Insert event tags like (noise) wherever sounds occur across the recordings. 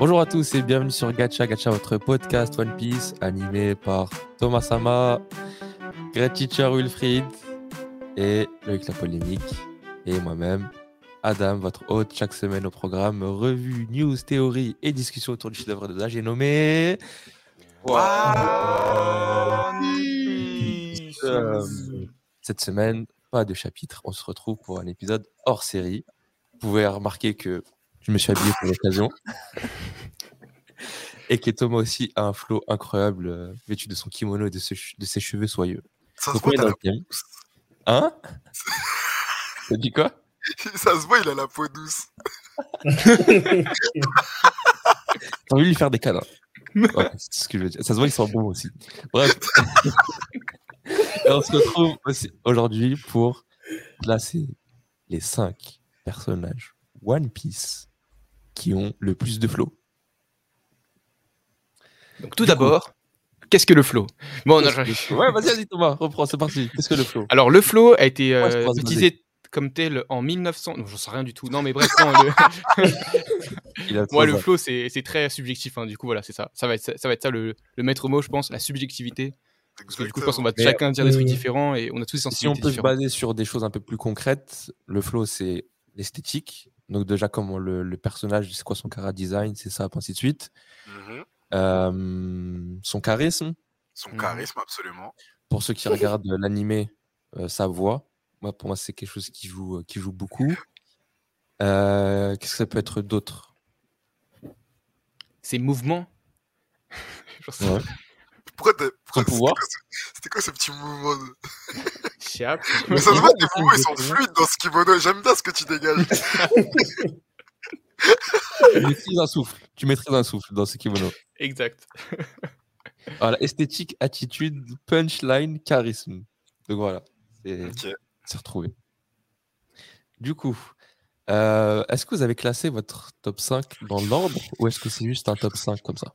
Bonjour à tous et bienvenue sur Gacha Gacha, votre podcast One Piece animé par Thomas Sama, Great Teacher Wilfried et Loïc La Polémique et moi-même, Adam, votre hôte chaque semaine au programme revue, news, théorie et discussion autour du chef-d'œuvre de l'âge. J'ai nommé. Euh, cette semaine, pas de chapitre. On se retrouve pour un épisode hors série. Vous pouvez remarquer que je me suis habillé pour l'occasion. et que Thomas aussi a un flow incroyable, euh, vêtu de son kimono et de, ses- de ses cheveux soyeux. Ça se voit, t'as dans la le thème. Hein? T'as dit quoi? (laughs) Ça se voit, il a la peau douce. (laughs) T'as envie de lui faire des câlins. Ouais, c'est ce que je veux dire. Ça se voit, ils sont bons aussi. Bref. (laughs) Et on se retrouve aussi aujourd'hui pour classer les 5 personnages One Piece qui ont le plus de flow. Donc tout d'abord, qu'est-ce que le flow? Bon, non, je- (laughs) Ouais, vas-y, vas-y, Thomas, reprends, c'est parti. Qu'est-ce que le flow? Alors le flow a été euh, se utilisé comme tel en 1900. Non, j'en sais rien du tout. Non, mais bref, non, le... (laughs) (laughs) Moi le flow c'est c'est très subjectif. hein. Du coup, voilà, c'est ça. Ça va être ça, ça va être ça le, le maître mot, je pense, la subjectivité. Parce que du coup, je pense qu'on va Mais, chacun dire des trucs euh, différents et on a tous des Si on sensibilités peut se différentes. baser sur des choses un peu plus concrètes, le flow, c'est l'esthétique. Donc déjà, comment le, le personnage, c'est quoi son cara design, c'est ça, ainsi de suite. Mhm. Euh, son charisme, Son Mhm. charisme, absolument. pour ceux qui (laughs) regardent l'animé, euh, sa voix. Moi, pour moi, c'est quelque chose qui joue, euh, qui joue beaucoup. Euh, Qu'est-ce que ça peut être d'autre? Ces mouvements. (laughs) Ouais. Pourquoi c'était (laughs) pouvoir quoi ce- C'était quoi ce petit mouvement de... Chiap. (laughs) Mais ça se voit, tes mouvements, ils sont fluides dans ce kimono. J'aime bien ce que tu dégages. (laughs) Tu maîtrises un souffle. Tu maîtrises un souffle dans ce kimono. Exact. (laughs) Voilà, esthétique, attitude, punchline, charisme. Donc voilà, c'est retrouvé. Du coup, euh, est-ce que vous avez classé votre top 5 dans l'ordre ou est-ce que c'est juste un top 5 comme ça?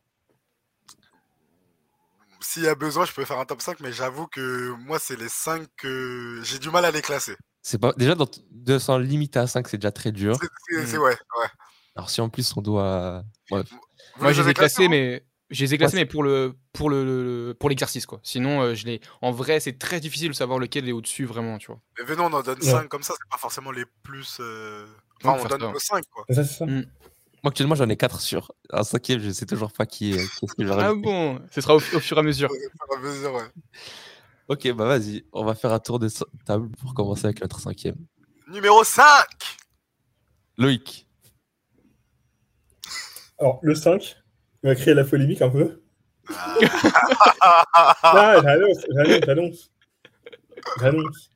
S'il y a besoin, je peux faire un top 5, mais j'avoue que moi, c'est les 5 que j'ai du mal à les classer. C'est pas déjà dans, de s'en limiter à 5, c'est déjà très dur. C'est- Mhm. ouais, ouais. Alors si en plus on doit Moi, je les ai classés, mais je les ai classés, mais pour le pour le, le- pour l'exercice quoi. Sinon, euh, je les. En vrai, c'est très difficile de savoir lequel est au-dessus vraiment, tu vois. Mais venons, on en donne Ouais. 5 comme ça, c'est pas forcément les plus. euh, Enfin, on donne nos 5, quoi. Ça, c'est ça. Moi actuellement j'en ai 4 sur un cinquième, je sais toujours pas qui est, qui est ce que Ah bon, ce sera au, au fur et à mesure. Au fur et à mesure, ouais. Ok, bah vas-y, on va faire un tour de table pour commencer avec notre cinquième. Numéro 5 Loïc. Alors, le 5, il va créer la polémique un peu. (laughs) Ah, j'annonce, j'annonce, j'annonce.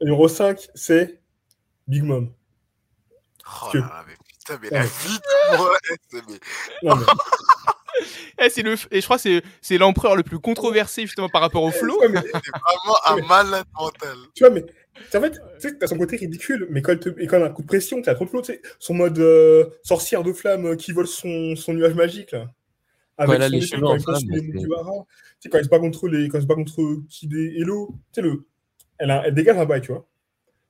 Numéro 5, c'est Big Mom. Oh que- là là, mais putain, mais la vie de moi, (laughs) c'est- (laughs) Eh, le, et je crois que c'est- c'est l'empereur le plus controversé justement par rapport au flow. Ouais, mais, c'est vraiment un malade mental. tu vois, mais en fait, tu sais, t'as son côté ridicule, mais quand, elle te, et quand elle a un coup de pression, t'as trop de flow, tu sais, son mode euh, sorcière de flamme euh, qui vole son, son nuage magique, là. Avec elle a son les cheveux quand il. Tu sais, quand elle se bat contre les, quand elle se bat contre Kid et Hello, tu sais, le, elle, a- elle dégage un bail, tu vois.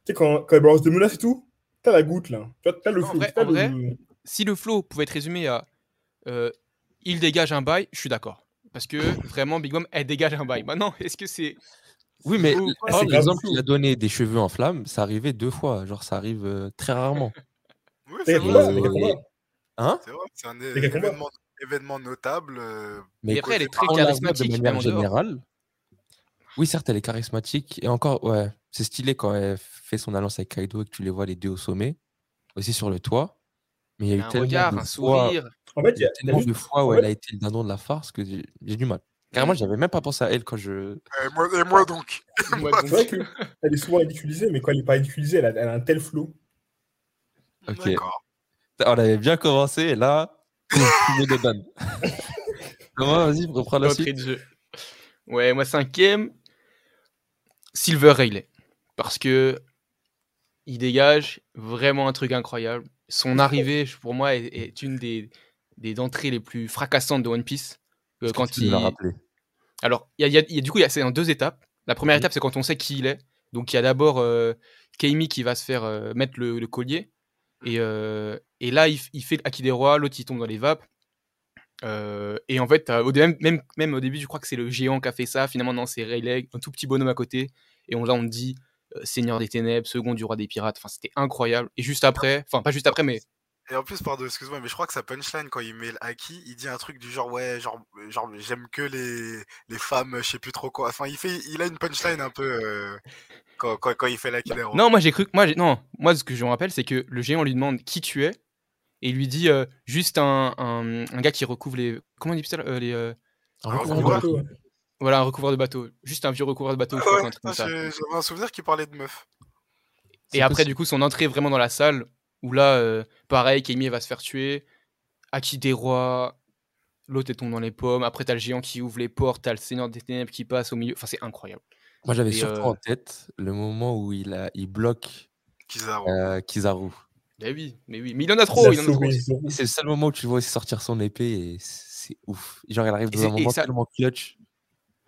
Tu sais, quand, quand elle balance des menaces et tout, t'as la goutte, là. Tu vois, t'as le En flow. vrai- en le- vrai, Si le flow pouvait être résumé à euh, il dégage un bail, je suis d'accord. Parce que vraiment, Big Mom, elle dégage un bail. Maintenant, est-ce que c'est. Oui, mais Ah, par qu'il a donné des cheveux en flammes, ça arrivait deux fois. Genre, ça arrive euh, très rarement. (laughs) Oui, c'est vrai. Hein? C'est vrai, c'est un événement, événement notable. euh, Et après, elle est très charismatique, De manière générale. Oui, certes, elle est charismatique. Et encore, ouais, c'est stylé quand elle fait son alliance avec Kaido et que tu les vois les deux au sommet. Aussi sur le toit. Mais il y a eu Un tellement regard, de un fois, sourire. En fait, il y a, il y a tellement juste- de fois où en elle fait- a été le dindon de la farce que j'ai du mal. Carrément, j'avais même pas pensé à elle quand je. euh, moi, et moi donc. (laughs) Vrai qu'elle est souvent ridiculisée, mais quand elle n'est pas ridiculisée, elle a, elle a un tel flow. Ok. D'accord. On avait bien commencé et là, (laughs) ban. (laughs) Comment, vas-y, reprends la suite. de jeu. Ouais, moi, cinquième, Silver Rayleigh. Parce que il dégage vraiment un truc incroyable. Son arrivée, pour moi, est, est une des, des entrées les plus fracassantes de One Piece. Euh, que quand tu l'as il... rappelé. Alors, il y a, y a- y a- du coup, il y a- c'est en deux étapes. La première Mhm. étape, c'est quand on sait qui il est. Donc, il y a d'abord euh, Keimi qui va se faire euh, mettre le, le collier. Et, euh, Et là, il, il fait Aki des rois, l'autre il tombe dans les vapes. Euh, et en fait, au même, même, même au début, je crois que c'est le géant qui a fait ça. Finalement, non, c'est Rayleigh, un tout petit bonhomme à côté. Et on, là, on dit euh, Seigneur des Ténèbres, second du roi des pirates. Enfin, c'était incroyable. Et juste après, enfin, pas juste après, mais Et en plus, pardon, excuse-moi, mais je crois que sa punchline, quand il met le haki, il dit un truc du genre, ouais, genre, genre j'aime que les, les femmes, je sais plus trop quoi. Enfin, il, fait, il a une punchline un peu euh, quand, quand, quand il fait des rois. Non, moi j'ai cru. Moi, j'ai- non, moi ce que je me rappelle, c'est que le géant lui demande qui tu es et il lui dit euh, juste un, un, un gars qui recouvre les. Comment on dit ça euh, les, euh, Un recouvreur. Voilà, un recouvreur de bateau. Juste un vieux recouvreur de bateau, Ah ouais, ah, J'avais un souvenir qui parlait de meuf. Et après, possible. du coup, son entrée vraiment dans la salle où là, euh, pareil, Kaimi va se faire tuer. Aki des rois. L'autre tombe dans les pommes. Après, t'as le géant qui ouvre les portes. T'as le Seigneur des Ténèbres qui passe au milieu. Enfin, c'est incroyable. Moi, j'avais surtout euh, en tête le moment où il, a, il bloque Kizaru. euh, Kizaru. Mais oui, mais oui. Mais il en a trop. C'est le seul moment où tu le vois aussi sortir son épée et c'est ouf. Genre, il arrive dans un moment ça- tellement clutch.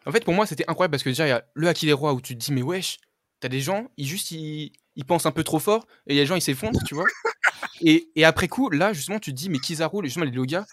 En fait, pour moi, c'était incroyable parce que déjà, il y a le Haki des Rois où tu te dis, mais wesh, t'as des gens, ils juste, ils, ils pensent un peu trop fort et il y a des gens, ils s'effondrent, tu vois. (laughs) Et, et après coup, là, justement, tu te dis, mais Kizaru, les- justement, les Loga,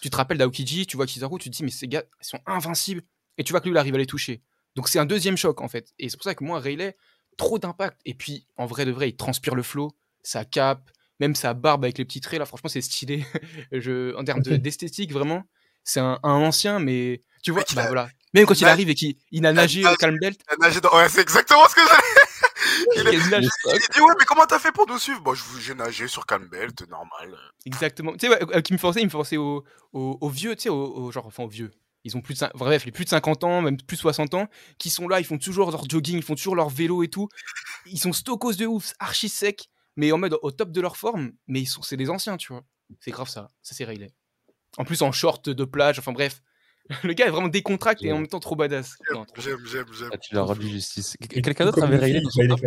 tu te rappelles d'Aokiji, tu vois Kizaru, tu te dis, mais ces gars, ils sont invincibles. Et tu vois que lui, il arrive à les toucher. Donc c'est un deuxième choc, en fait. Et c'est pour ça que moi, Rayleigh, trop d'impact. Et puis, en vrai de vrai, il transpire le flow, sa cape, même sa barbe avec les petits traits, là, franchement, c'est stylé. (laughs) Je, en termes de- d'esthétique, vraiment, c'est un, un ancien, mais tu vois, bah a- voilà. Même quand il nage- arrive et qu'il il a nagé au Calm Belt, Il a nagé dans- Ouais, c'est exactement ce que j'allais. (laughs) il, il nage- il dit, ouais, mais comment t'as fait pour nous suivre? Bon, vous- j'ai nagé sur Calmbelt, normal. Exactement. Tu sais, ouais, euh, qui me pensait, il me pensait aux au, vieux, tu sais, aux, aux- genre, enfin, aux vieux. Ils ont plus de, cin- bref, les plus de 50 ans, même plus de 60 ans, qui sont là, ils font toujours leur jogging, ils font toujours leur vélo et tout. Ils sont stokos de ouf, archi secs, mais en mode au top de leur forme, mais ils sont, c'est des anciens, tu vois. C'est grave ça, ça c'est Rayleigh. En plus en short de plage, enfin bref. (laughs) Le gars est vraiment décontracté et en même temps trop badass. Non, J'aime, j'aime, j'aime. Ah, tu as rendu justice. Et Quelqu'un d'autre avait Rayleigh dans son top.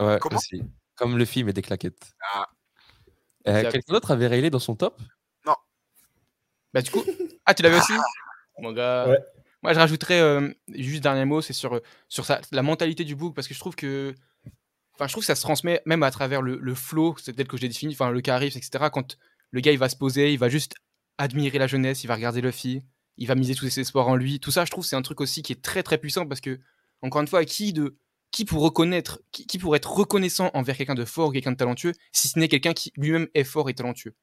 Ouais, Comment aussi. Comme Luffy, mais des claquettes. Ah. Euh. Quelqu'un d'autre avait Rayleigh dans son top? Bah du coup, ah tu l'avais aussi? Mon gars. Ouais. Moi je rajouterais euh, juste dernier mot, c'est sur, euh, sur sa- la mentalité du book parce que je trouve que enfin je trouve que ça se transmet même à travers le, le flow, c'est tel que je l'ai défini, enfin le charisme, etc. Quand le gars il va se poser, il va juste admirer la jeunesse, il va regarder Luffy, il va miser tous ses espoirs en lui. Tout ça, je trouve c'est un truc aussi qui est très très puissant parce que encore une fois, qui de qui pour reconnaître, qui, qui pour être reconnaissant envers quelqu'un de fort, quelqu'un de talentueux, si ce n'est quelqu'un qui lui-même est fort et talentueux?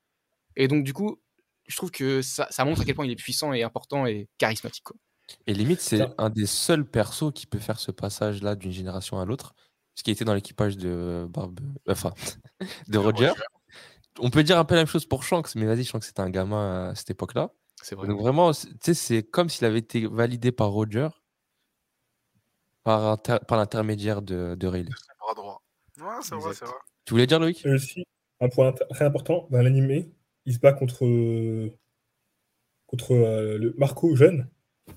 Et donc du coup, je trouve que ça, ça montre à quel point il est puissant et important et charismatique. Quoi. Et limite, c'est un des seuls persos qui peut faire ce passage-là d'une génération à l'autre. Ce qui était dans l'équipage de Barbe... Enfin, (laughs) de Roger. On peut dire un peu la même chose pour Shanks, mais vas-y, Shanks c'était un gamin à cette époque-là. C'est vrai. Donc vraiment, c'est- tu sais, c'est comme s'il avait été validé par Roger par, inter- par l'intermédiaire de, de Rayleigh. Bras droit. Ouais, c'est vrai, c'est vrai. Tu voulais dire, Loïc? Aussi, un point int- très important, dans l'animé, il se bat contre, contre euh, le Marco jeune.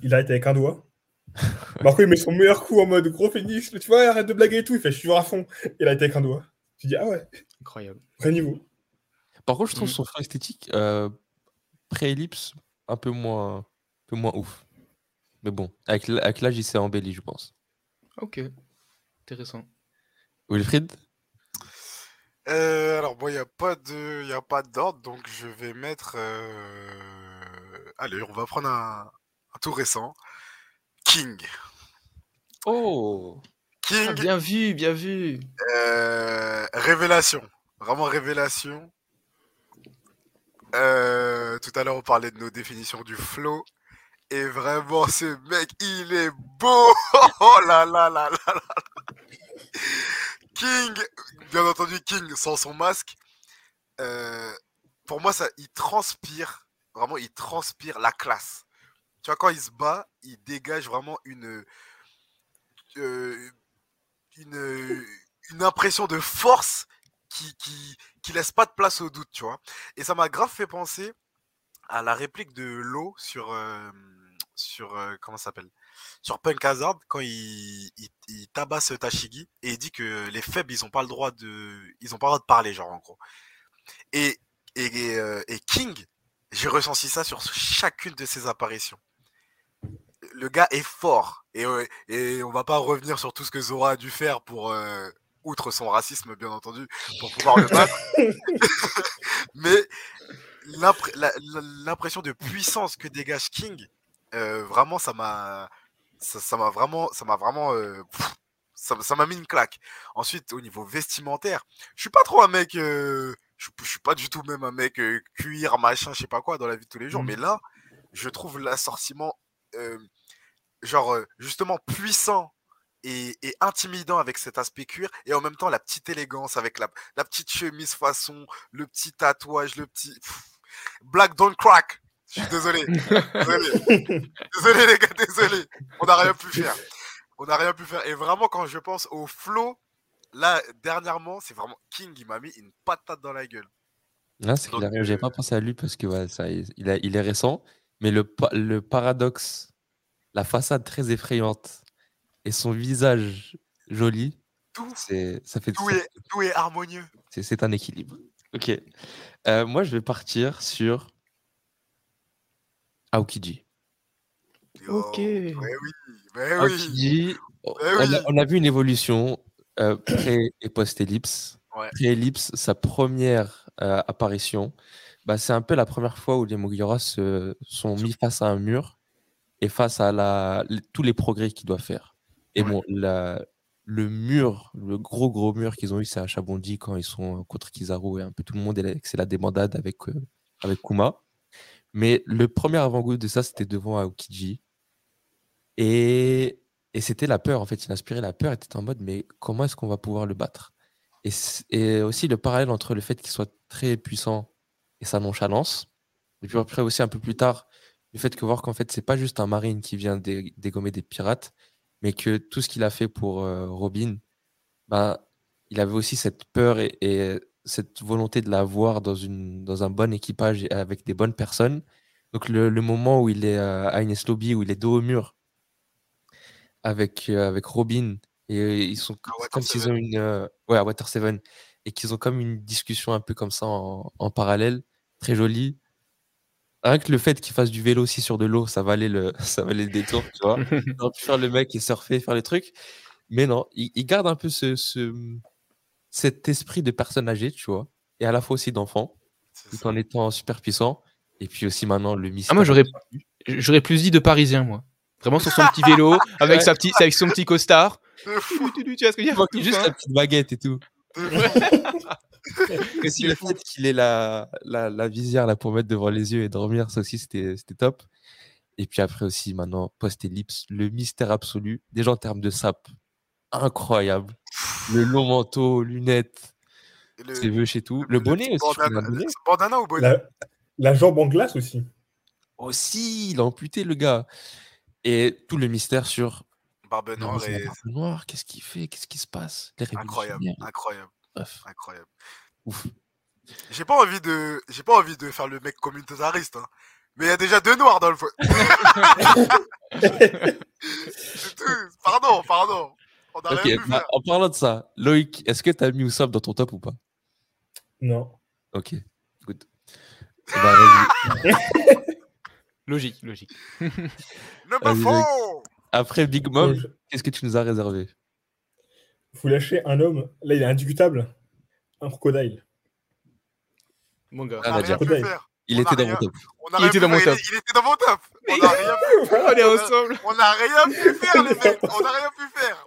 Il arrête avec un doigt. (laughs) Marco, il met son meilleur coup en mode gros phénix. Tu vois, arrête de blaguer et tout. Il fait, je suis à fond. Il arrête avec un doigt. Tu dis, ah ouais, Incroyable. vrai niveau. Par contre, je trouve Mhm. son flow esthétique euh, pré-ellipse un peu moins, un peu moins ouf. Mais bon, avec l'âge, il s'est embelli, je pense. Ok. Intéressant. Wilfried? Euh, alors, bon, il n'y a pas de, y a pas d'ordre, donc je vais mettre. euh, Allez, on va prendre un, un tout récent. King. Oh King, Bien vu, bien vu. euh, révélation. Vraiment révélation. Euh, tout à l'heure, on parlait de nos définitions du flow. Et vraiment, ce mec, il est beau! (laughs) Oh là là là là là! King, bien entendu, King sans son masque. euh, pour moi, ça, il transpire, vraiment, il transpire la classe. Tu vois, quand il se bat, il dégage vraiment une, euh, une, une impression de force qui, qui, qui laisse pas de place au doute, tu vois. Et ça m'a grave fait penser à la réplique de Lo sur, euh, sur euh, comment s'appelle? Sur Punk Hazard quand il, il, il tabasse Tashigi et il dit que les faibles ils ont pas le droit de ils ont pas le droit de parler genre en gros. Et et, et King j'ai ressenti ça sur chacune de ses apparitions le gars est fort et, euh, et on va pas revenir sur tout ce que Zora a dû faire pour euh, outre son racisme, bien entendu, pour pouvoir le battre. (laughs) Mais l'impression de puissance que dégage King, euh, vraiment, ça m'a, ça m'a vraiment, ça m'a vraiment, euh, pff, ça m'a mis une claque. Ensuite, au niveau vestimentaire, je suis pas trop un mec, euh, je, je suis pas du tout même un mec euh, cuir, machin, je sais pas quoi dans la vie de tous les jours. Mhm. Mais là, je trouve l'assortiment, genre euh, justement puissant et, et intimidant avec cet aspect cuir et en même temps la petite élégance avec la, la petite chemise façon, le petit tatouage, le petit pff, black don't crack. Je suis désolé. désolé. Désolé les gars, désolé. On n'a rien pu faire. On n'a rien pu faire. Et vraiment quand je pense au flow, là dernièrement, c'est vraiment King, il m'a mis une patate dans la gueule. Ah, c'est. J'avais euh, pas pensé à lui parce que ouais, ça, il, a- il est récent. Mais le, le paradoxe, la façade très effrayante et son visage joli, Tout, c'est ça fait tout ça- est, tout est harmonieux. c'est c'est un équilibre. Ok. Euh, moi, je vais partir sur Aokiji. Ok. Mais oui, mais oui. Aokiji, on, oui. a, on a vu une évolution euh, pré et post-ellipse. Ouais. Pré-ellipse, sa première euh, apparition, bah, c'est un peu la première fois où les Mugiwara se sont mis face à un mur et face à la, tous les progrès qu'ils doivent faire. Et Ouais. bon, la- le mur, le gros gros mur qu'ils ont eu, c'est à Chabondi quand ils sont contre Kizaru et un peu tout le monde, et c'est la débandade avec, euh, avec Kuma. Mais le premier avant-goût de ça, c'était devant Aokiji. Et, et c'était la peur, en fait. Il inspirait la peur. Et était en mode, mais comment est-ce qu'on va pouvoir le battre? Et, et aussi le parallèle entre le fait qu'il soit très puissant et sa nonchalance. Et puis après aussi, un peu plus tard, le fait que voir qu'en fait, c'est pas juste un marine qui vient dé- dégommer des pirates, mais que tout ce qu'il a fait pour euh, Robin, ben, il avait aussi cette peur et, et cette volonté de l'avoir dans, une, dans un bon équipage et avec des bonnes personnes. Donc le, le moment où il est euh, à Ines Lobby, où il est dos au mur avec, euh, avec Robin, et euh, ils sont comme s'ils ont une... euh, ouais, à Water Seven, et qu'ils ont comme une discussion un peu comme ça en, en parallèle, très jolie. Rien que le fait qu'il fasse du vélo aussi sur de l'eau, ça valait le, (laughs) ça valait le détour, tu vois. (laughs) Faire le mec et surfer, faire les trucs. Mais non, il, il garde un peu ce, ce, cet esprit de personne âgée, tu vois, et à la fois aussi d'enfant, tout ça. en étant super puissant. Et puis aussi maintenant le mystère. Ah, moi, j'aurais j'aurais plus dit de parisien, moi. Vraiment sur son (laughs) petit vélo, avec, sa petite, avec son petit costard. Tu, vois ce que je veux dire? Juste la petite baguette et tout. (laughs) Et aussi le fait qu'il ait la, la, la visière là pour mettre devant les yeux et dormir, ça aussi c'était top. Et puis après aussi maintenant post-ellipse, le mystère absolu, déjà en termes de sap, incroyable. Le long manteau, lunettes, le- ses vœux chez tout. Le bonnet aussi, bandana, ou bonnet La, la jambe en glace aussi. Aussi, il a amputé le gars. Et tout le mystère sur Barbe noire et barbe noire, qu'est-ce qu'il fait, qu'est-ce qui se passe, les incroyable, incroyable, Bref, incroyable. ouf. J'ai pas envie de, j'ai pas envie de faire le mec communautariste, hein. Mais il y a déjà deux noirs dans le feu. (laughs) Pardon, pardon. On a bah, faire. en parlant de ça, Loïc, est-ce que tu as mis Usopp dans ton top ou pas? Non. Ok, good. Eh ben. (laughs) Logique, logique. Faut Après Big Mom, qu'est-ce que tu nous as réservé? Vous lâchez un homme. Là, il est indiscutable. Un crocodile. Mon gars. On Ah, a on a rien déjà- pu faire. Il On était a dans rien- mon top. On a Il rien était pu dans mon faire. top. Il était dans mon top. On a rien (laughs) pu, On est ensemble. on a rien pu faire, les mecs. On a rien pu faire.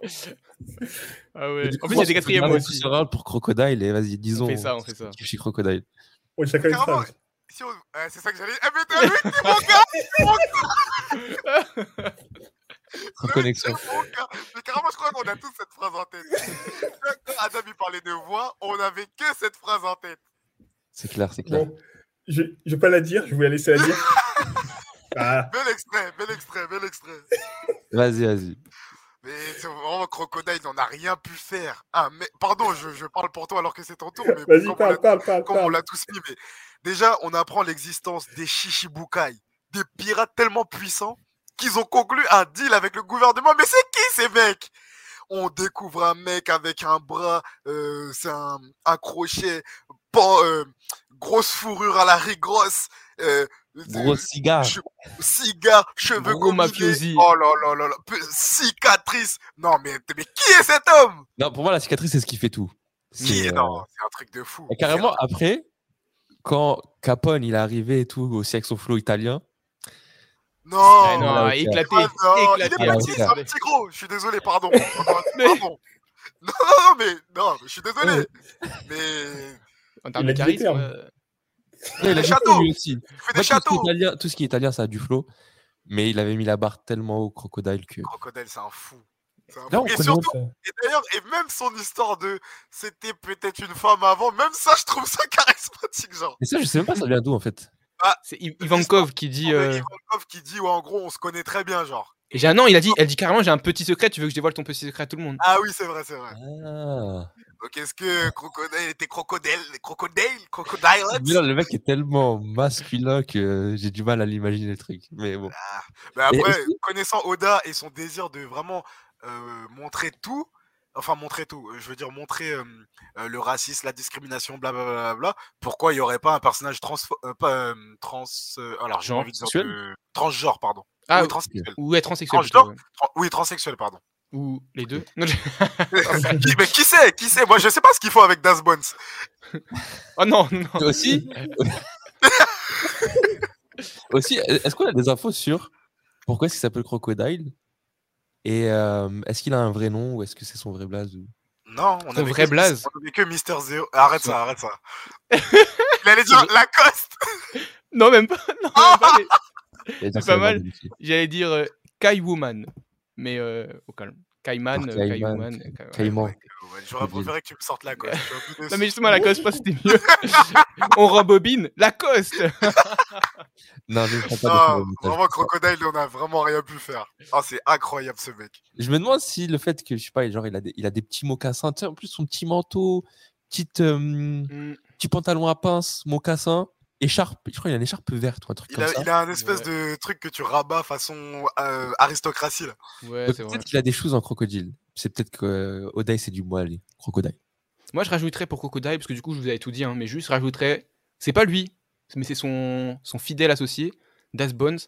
Ah ouais. En plus, il y a des quatrièmes aussi. pour Crocodile et vas-y, disons. On fait ça, on fait ça. Je suis Crocodile. On est chacun une. Si on- c'est ça que j'allais. Eh, mais t'as vu, mon gars, (laughs) (laughs) Reconnexion. Mais carrément, je crois qu'on a tous cette phrase en tête. Quand Adam il parlait de voix, on avait que cette phrase en tête. C'est clair, c'est clair. Bon, je, je vais pas la dire, je vais la laisser la dire. (laughs) Ah, Bel extrait, bel extrait, bel extrait. Vas-y, vas-y. Mais c'est vraiment Crocodile, on n'a rien pu faire. Ah, mais pardon, je, je parle pour toi alors que c'est ton tour. Mais vas-y, parle, l'a- parle, parle, comme on l'a tous mis, mais déjà, on apprend l'existence des Shishibukai, des pirates tellement puissants qu'ils ont conclu un deal avec le gouvernement. Mais c'est qui ces mecs? On découvre un mec avec un bras, euh, c'est un, un crochet, pan- euh, grosse fourrure à la rigosse, euh, Gros cigare. che- Cigare, cheveux Gros mafiosi. Oh là là là là. Cicatrice. Non, mais, mais qui est cet homme? Non, pour moi, la cicatrice, c'est ce qui fait tout. Qui C'est, est euh, Non, c'est un truc de fou. et carrément, après, quand Capone, il est arrivé et tout, avec son flow italien, Non. Non, là, ok. éclaté, Ah non, il est éclaté. Ah, petit, c'est un petit gros. Je suis désolé, pardon. (laughs) Mais- Pardon. Non, non, mais non, mais je suis désolé. Mais En termes de charisme, euh, Ouais, il a châteaux. flow, lui aussi. il fait Moi, des tout, ce qui est italien, tout ce qui est italien, ça a du flow. Mais il avait mis la barre tellement au crocodile que. Crocodile, c'est un fou. C'est un Là, fou. on Et surtout, et d'ailleurs, et même son histoire de c'était peut-être une femme avant, même ça, je trouve ça (laughs) charismatique, genre. Mais ça, je sais même pas ça vient d'où en fait. C'est I- Ivankov qui dit. Euh, Ivankov qui dit, ouais, en gros, on se connaît très bien, genre. et j'ai un non, il a dit, elle dit carrément, j'ai un petit secret. Tu veux que je dévoile ton petit secret à tout le monde? Ah oui, c'est vrai, c'est vrai. Ah. Donc, est-ce que Crocodile était crocodile Crocodile Crocodile? Mais là, le mec est tellement masculin que j'ai du mal à l'imaginer le truc. Mais bon. Mais après, est-ce connaissant Oda et son désir de vraiment euh, montrer tout, enfin montrer tout, je veux dire montrer euh, euh, le racisme, la discrimination, blablabla, bla, pourquoi il n'y aurait pas un personnage trans, euh, pas, euh, trans, euh, alors j'ai envie de dire transgenre, pardon. Ah, oui, transsexuel. ou être transsexuel. Transgenre plutôt, ouais. Tran- oui, transsexuel, pardon. Ou les deux? (laughs) Non, je- qui, mais qui sait Qui sait? Moi, je sais pas ce qu'il faut avec Das Bones. Oh non, non. Toi aussi (laughs) Aussi, est-ce qu'on a des infos sur pourquoi est-ce qu'il s'appelle Crocodile? Et euh, est-ce qu'il a un vrai nom ou est-ce que c'est son vrai blaze ou... Non, on Son avait vrai que, blaze? On avait que Mister Zero. Arrête ça, arrête ça. (laughs) il allait dire Lacoste. Non, même pas. (laughs) Non, même pas, mais (laughs) C'est pas mal. J'allais dire euh, Kai Woman. Mais euh, au calme. Ouais. Caïman. Ouais, J'aurais préféré que tu me sortes Lacoste. je peu déçu. Non, mais justement, Lacoste, pas c'était mieux. (laughs) On rembobine Lacoste. (laughs) Non, je ne pas montage. vraiment, Crocodile, on a vraiment rien pu faire. Ah, c'est incroyable ce mec. Je me demande si le fait que, je sais pas, genre, il a des, il a des petits mocassins, tu sais, en plus son petit manteau, petite, euh, Mm, petit pantalon à pince, mocassin, écharpe, je crois qu'il a une écharpe verte ou un truc Il comme a, ça. il a un espèce Ouais. de truc que tu rabats façon euh, aristocratie là. Ouais, Donc, c'est vrai. peut-être qu'il a des choses en crocodile. C'est peut-être que euh, Odaï, c'est du moelle, crocodile. Moi, je rajouterais pour Crocodile, parce que du coup, je vous avais tout dit, hein, mais juste je rajouterais. C'est pas lui, mais c'est son, son fidèle associé, Das Bones,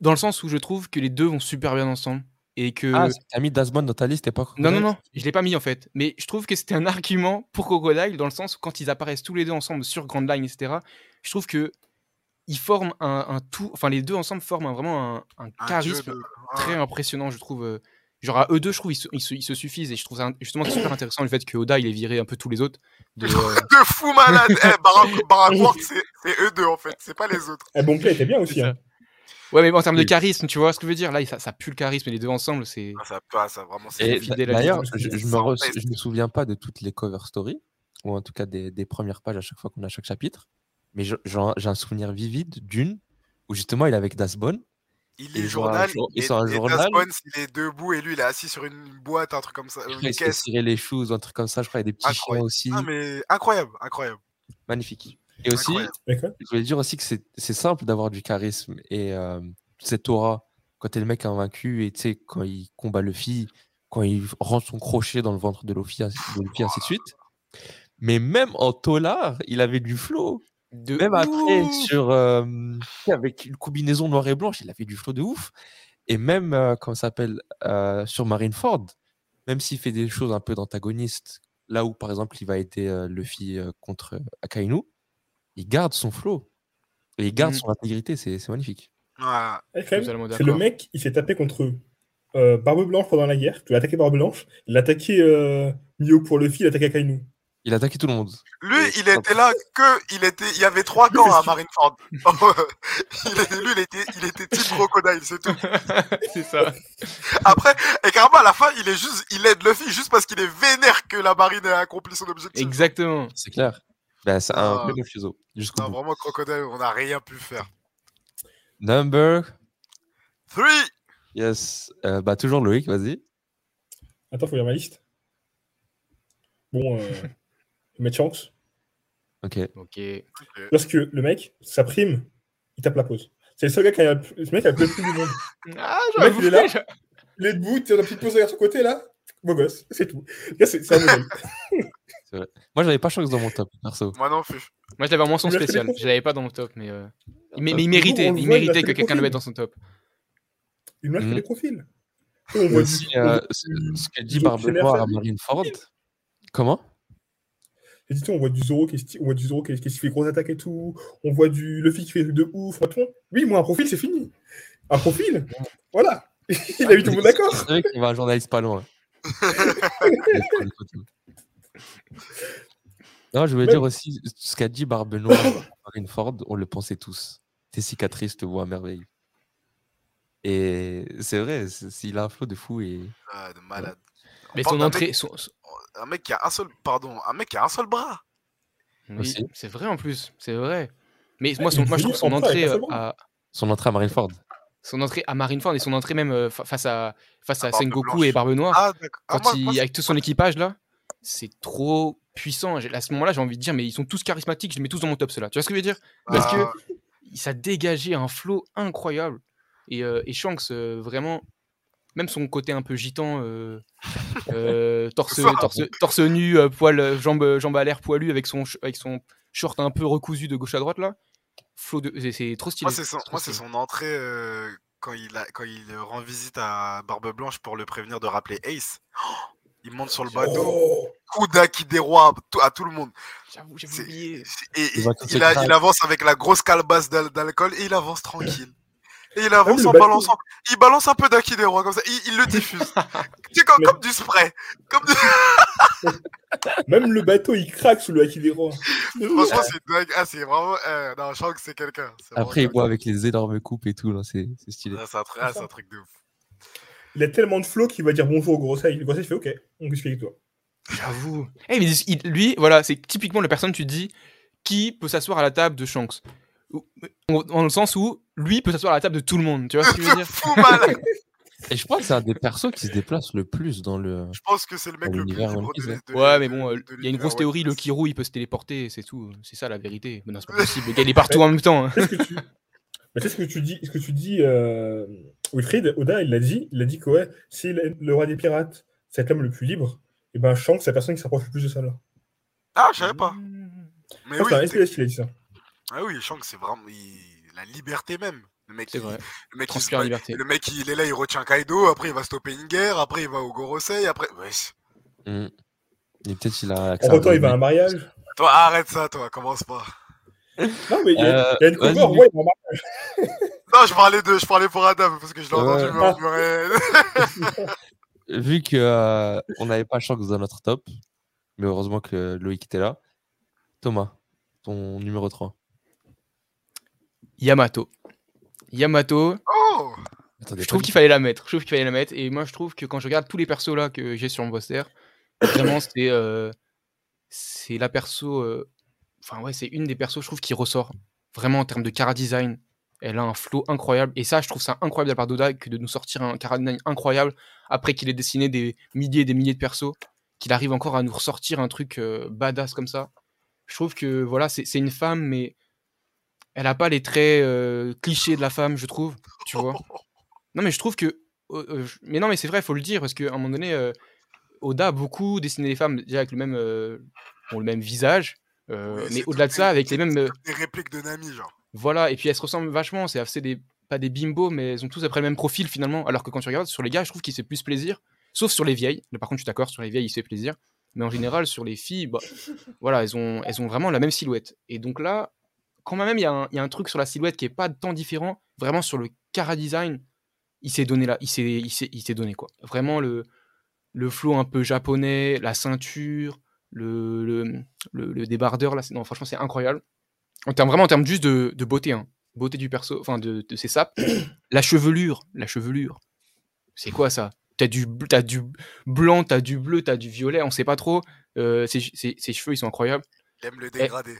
dans le sens où je trouve que les deux vont super bien ensemble. Et que. Ah, t'as mis Dasmon dans ta liste et pas non, crocodile non, non, je l'ai pas mis en fait. Mais je trouve que c'était un argument pour Crocodile, dans le sens où quand ils apparaissent tous les deux ensemble sur Grand Line, etc., je trouve que. Ils forment un, un tout. Enfin, les deux ensemble forment un- vraiment un, charisme de- très impressionnant, je trouve. euh, Genre à eux deux, je trouve, ils se, ils se- ils se suffisent. Et je trouve ça justement super intéressant le fait que Oda, il ait viré un peu tous les autres. De, euh, (laughs) de fou malade. eh, Barak- Barakwart, (laughs) c'est eux deux en fait, c'est pas les autres. Eh, bon play était bien aussi. Hein. Ouais, mais bon, en termes de charisme, tu vois ce que je veux dire? Là, ça, ça pue le charisme, et les deux ensemble, c'est. Ah, ça, vraiment, c'est Et fidèle à d'ailleurs, je, je me Sans re- test. je me souviens pas de toutes les cover stories, ou en tout cas des, des premières pages à chaque fois qu'on a chaque chapitre, mais j'ai un souvenir vivide d'une où justement il est avec Dasbon. Il un journal, jour- ils et, sont un journal. Das Bones, il est debout et lui il est assis sur une boîte, un truc comme ça, une il caisse. tirer les choses, un truc comme ça. Je crois qu'il y a des petits chiens aussi. Ah mais incroyable, incroyable. Magnifique. Et aussi, je voulais dire aussi que c'est c'est simple d'avoir du charisme et euh, cette aura quand t'es le mec invaincu et tu sais, quand il combat Luffy, quand il rentre son crochet dans le ventre de Luffy, ainsi de, Luffy, ainsi de suite. Mais même en tolard, il avait du flow. De Même après, ouf sur, euh, avec une combinaison noire et blanche, il avait du flow de ouf. Et même, euh, comment ça s'appelle, euh, sur Marineford, même s'il fait des choses un peu d'antagoniste, là où par exemple il va aider euh, Luffy euh, contre Akainu, il garde son flow. Et il garde Mhm. son intégrité, c'est c'est magnifique. Totalement c'est le mec, il s'est tapé contre euh, Barbe Blanche pendant la guerre. Tu l'as attaqué Barbe Blanche. Il a attaqué euh, Mio pour Luffy, il a attaqué Akainu. Il a attaqué tout le monde. Lui, Et il était là que il était, il y avait trois camps à Marineford. il était, (laughs) lui, il était, il était Team Crocodile, c'est tout. (laughs) c'est ça. Après, et carrément à la fin, il est juste, il aide Luffy juste parce qu'il est vénère que la marine ait accompli son objectif. Exactement. C'est clair. Ben, c'est un Ah. vrai mafioso. Jusqu'au Non, bout. vraiment Crocodile, on n'a rien pu faire. Number. Three. Yes. Euh, bah, toujours Loïc, vas-y. Attends, faut lire ma liste. Bon, euh, (laughs) Matt Shanks. Ok. Ok. Lorsque le mec, sa prime, il tape la pause. C'est le seul gars qui a le plus- ce mec a le plus du monde. (laughs) Ah, Le mec, il est là. (laughs) Il est debout, tu as la petite pause derrière son côté là. Beau gosse, c'est tout. C'est un modèle. Moi, j'avais pas chance dans mon top, perso. Moi non plus. Moi, je l'avais en mention fait spéciale. Je l'avais pas dans mon top, mais. euh, Mais, top. mais il méritait, il méritait fait que quelqu'un le profils. mette dans son top. Il marque Mhm. les profils. Et on voit aussi, euh, ce que du dit Zoro Barbe qui s'énerve Noire à. Marineford. Comment? On voit du Zoro qui, se- on voit du Zoro qui, qui se fait grosse attaque et tout. On voit du Luffy qui fait des trucs de ouf. Oui, moi, un profil, c'est fini. Un profil, (laughs) voilà. (laughs) Il a eu tout le monde d'accord. C'est vrai qu'il y avait un journaliste pas loin. (laughs) non, je voulais Même- dire aussi ce qu'a dit Barbe Noire à (coughs) Marineford, on le pensait tous. Tes cicatrices te voient à merveille. Et c'est vrai, s'il a un flow de fou et Ah, de malade. Mais son entrée. mec- son- son- Un mec qui a un seul. Pardon, un mec qui a un seul bras. Oui, c'est vrai en plus, c'est vrai. Mais moi, il son- moi je trouve son entrée euh, à son entrée à Marineford. son entrée à Marineford et son entrée même euh, fa- face à face À Sengoku Blanche. et Barbe Noire. Ah, d'accord. Ah, quand moi- il moi, avec tout son équipage là, c'est trop puissant. À ce moment-là, j'ai envie de dire, mais ils sont tous charismatiques. Je les mets tous dans mon top ceux-là. Tu vois ce que je veux dire? Parce Ah, que ça dégageait un flow incroyable. Et, euh, et Shanks, euh, vraiment, même son côté un peu gitan, euh, (laughs) torse, torse, torse nu, poil, jambes, jambes à l'air poilu avec son, avec son short un peu recousu de gauche à droite là. Flow de, c'est- trop stylé. Moi, c'est son, moi, entrée quand, il a, quand il rend visite à Barbe Blanche pour le prévenir de rappeler Ace. Oh, il monte sur le bateau, Oh, coup qui déroie à tout, à tout le monde. J'avoue, c'est- oublié. Et Il a- avance avec la grosse calebasse d'al- d'alcool et il avance tranquille. Et il avance le en balançant. Il balance un peu d'Akideroa comme ça. Il, il le diffuse. (laughs) c'est comme, Mais- comme du spray. Comme du- (laughs) Même le bateau, il craque sous le rois. (laughs) Franchement, c'est dingue. Ah, c'est vraiment. euh, non, je sens que c'est quelqu'un. Après, il boit avec les énormes coupes et tout, là, c'est c'est stylé. Ah, c'est un, truc- ah, c'est un truc de ouf. Il a tellement de flow qu'il va dire bonjour au Grosseil. Le Grosseil fait OK, on discute avec toi. J'avoue. Eh, mais il- lui, voilà, c'est typiquement la personne, tu te dis, qui peut s'asseoir à la table de Shanks Dans le sens où lui peut s'asseoir à la table de tout le monde. Tu vois ce que je veux dire? (laughs) Fou mal. (laughs) Et je pense que c'est un des persos qui se déplace le plus dans le. Je pense que c'est le mec le plus libre de, ouais. de- Ouais, de- mais bon, euh, il y a une grosse théorie, le Piece. Kiro, il peut se téléporter, c'est tout. C'est ça la vérité. Mais non, c'est pas possible. Le gars, il est partout en même temps. hein. Qu'est-ce que tu... Mais tu sais ce que tu dis, ce que tu dis euh... Wilfried, Oda, il l'a dit, il a dit que ouais, si le, le roi des pirates, c'est l'homme le plus libre, et ben Shanks, c'est la personne qui s'approche le plus de ça là. Ah, je savais pas. Mmh. Mais Ah, oui, c'est un c'est- SPS qui a dit ça. ah oui, Shanks, c'est vraiment il- la liberté même. Le mec, il- vrai. Le mec, il liberté. le mec, il est là, il retient Kaido, après il va stopper une guerre, après il va au Gorosei, après. Wesh. Hmm. Et peut-être il a. En retour, il va à un mariage. Toi, arrête ça, toi, commence pas. Non, mais il y a, Euh, il y a une cover, Luc. ouais, il. Non, je parlais de, je parlais pour Adam parce que je l'ai entendu murmurer. Vu que euh, on n'avait pas Shanks dans notre top, mais heureusement que Loïc était là. Thomas, ton numéro 3. Yamato. Yamato, Oh, Attendez, je trouve qu'il fallait la mettre. Je trouve qu'il fallait la mettre. Et moi, je trouve que quand je regarde tous les persos là que j'ai sur mon poster, vraiment, c'est euh, c'est la perso. euh, Enfin, ouais, c'est une des persos, je trouve, qui ressort vraiment en termes de cara design. Elle a un flow incroyable. Et ça, je trouve ça incroyable de la part d'Oda que de nous sortir un cara design incroyable après qu'il ait dessiné des milliers et des milliers de persos, qu'il arrive encore à nous ressortir un truc euh, badass comme ça. Je trouve que voilà, c'est une femme, mais elle a pas les traits euh, clichés de la femme, je trouve. Tu vois Non, mais je trouve que. euh, euh, mais non, mais c'est vrai, il faut le dire, parce qu'à un moment donné, Oda a beaucoup dessiné les femmes déjà avec le même, le même visage, euh, mais au-delà de ça, avec les mêmes. euh, Des répliques de Nami, genre. voilà, et puis elles se ressemblent vachement, c'est assez des. Pas des bimbos, mais elles ont tous après le même profil finalement. Alors que quand tu regardes sur les gars, je trouve qu'il se fait plus plaisir. Sauf sur les vieilles. Là, par contre, je suis d'accord, sur les vieilles, il se fait plaisir. Mais en général, sur les filles, bah, voilà, elles ont, elles ont vraiment la même silhouette. Et donc là, quand même, il y, a un- il y a un truc sur la silhouette qui est pas tant différent. Vraiment, sur le cara design, il s'est donné là. Il s'est donné quoi. Vraiment, le, le flow un peu japonais, la ceinture, le, le, le, le débardeur, là, c'est- non, franchement, c'est incroyable. En termes, vraiment, en termes juste de, de beauté, hein. beauté du perso, enfin, de, de ses sapes. (coughs) la chevelure, la chevelure. C'est quoi ça? T'as du, du blanc, t'as du bleu, t'as du violet, on sait pas trop. Euh, ses, ses- ses cheveux, ils sont incroyables. Il aime le dégradé.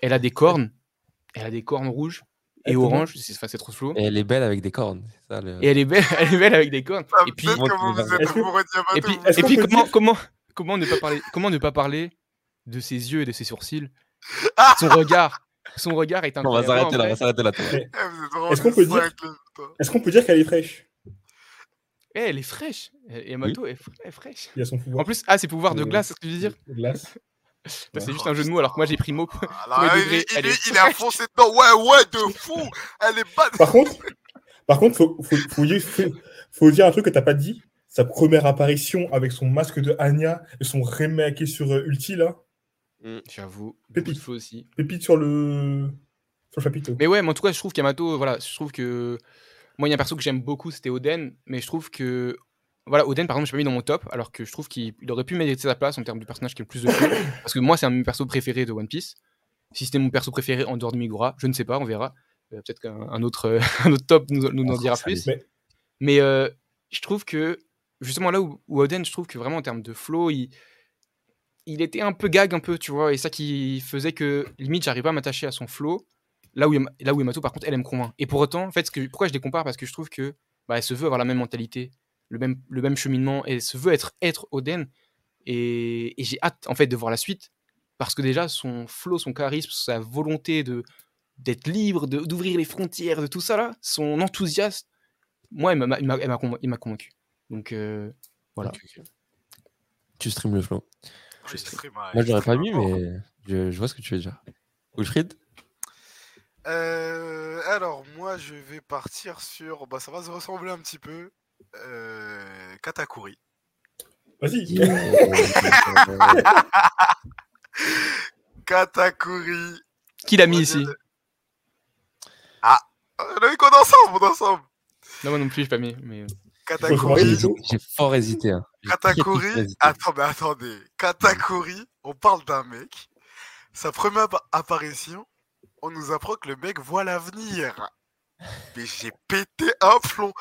Elle a des cornes. Elle a des cornes rouges et oranges. C'est trop flou. Et elle est belle avec des cornes. c'est ça, le- Et elle est belle, (laughs) elle est belle avec des cornes. Et puis, vous, êtes et et comment, comment, ne pas parler, comment ne pas parler de ses yeux et de ses sourcils? Ah Son regard. Son regard est On va incroyable. s'arrêter là, on va s'arrêter là. Eh, Est-ce qu'on peut dire-. Est-ce qu'on peut dire qu'elle est fraîche? Eh, elle est fraîche. Et Yamato est, fra- est fraîche. Il a son pouvoir. En plus, ah, ses pouvoirs de glace, c'est ce que je veux dire de glace. Toi, c'est juste un jeu de mots, alors que moi j'ai pris mot. Alors, (laughs) Premier il, il- est il est enfoncé dedans. Ouais, ouais, de fou. Elle est pas. Par contre, par contre, faut, faut, faut dire, faut, faut dire un truc que t'as pas dit. Sa première apparition avec son masque de Anya et son remake sur euh, Ulti là, J'avoue. Pépite. Faut aussi. pépite sur le sur le chapiteau. Mais ouais, mais en tout cas, je trouve qu'Yamato, voilà, je trouve que. Moi, il y a un perso que j'aime beaucoup, c'était Oden, mais je trouve que. Voilà, Oden, par exemple, je l'ai pas mis dans mon top, alors que je trouve qu'il il aurait pu mériter sa place en termes du personnage qui a le plus de (coughs) parce que moi, c'est un de mes persos préférés de One Piece. Si c'était mon perso préféré en dehors de Migura, je ne sais pas, on verra. Euh, Peut-être qu'un un autre, euh, (laughs) un autre top nous, nous en dira plus. mais- Mais euh, je trouve que, justement, là où, où Oden, je trouve que vraiment en termes de flow, il, il était un peu gag, un peu, tu vois, et ça qui faisait que limite, j'arrivais pas à m'attacher à son flow. Là où, là où Yamato, par contre, elle, me convainc. Et pour autant, en fait, pourquoi je les compare? Parce que je trouve que bah, elle se veut avoir la même mentalité, le même, le même cheminement, elle se veut être, être Oden. Et, j'ai hâte, en fait, de voir la suite. Parce que déjà, son flow, son charisme, sa volonté de d'être libre, d'ouvrir les frontières, de tout ça là, son enthousiasme, moi, il m'a convaincu. Donc, euh, Voilà. Tu stream le flow. Je stream, ouais, Moi, je l'aurais pas mis, mais je, je vois ce que tu veux dire. Wilfried? Euh, alors, moi, je vais partir sur. Bah, ça va se ressembler un petit peu. Euh, Katakuri. Vas-y. (laughs) (laughs) Katakuri. qui l'a mis Moi, ici? je- Ah, on a vu qu'on est ensemble, on est ensemble. Non, moi non plus, j'ai pas mis. Mais... Katakuri. J'ai fort hésité. Hein. Katakuri. hésité. Attends, mais attendez. Katakuri, on parle d'un mec. Sa première appa- apparition, on nous apprend que le mec voit l'avenir. Mais j'ai pété un plomb.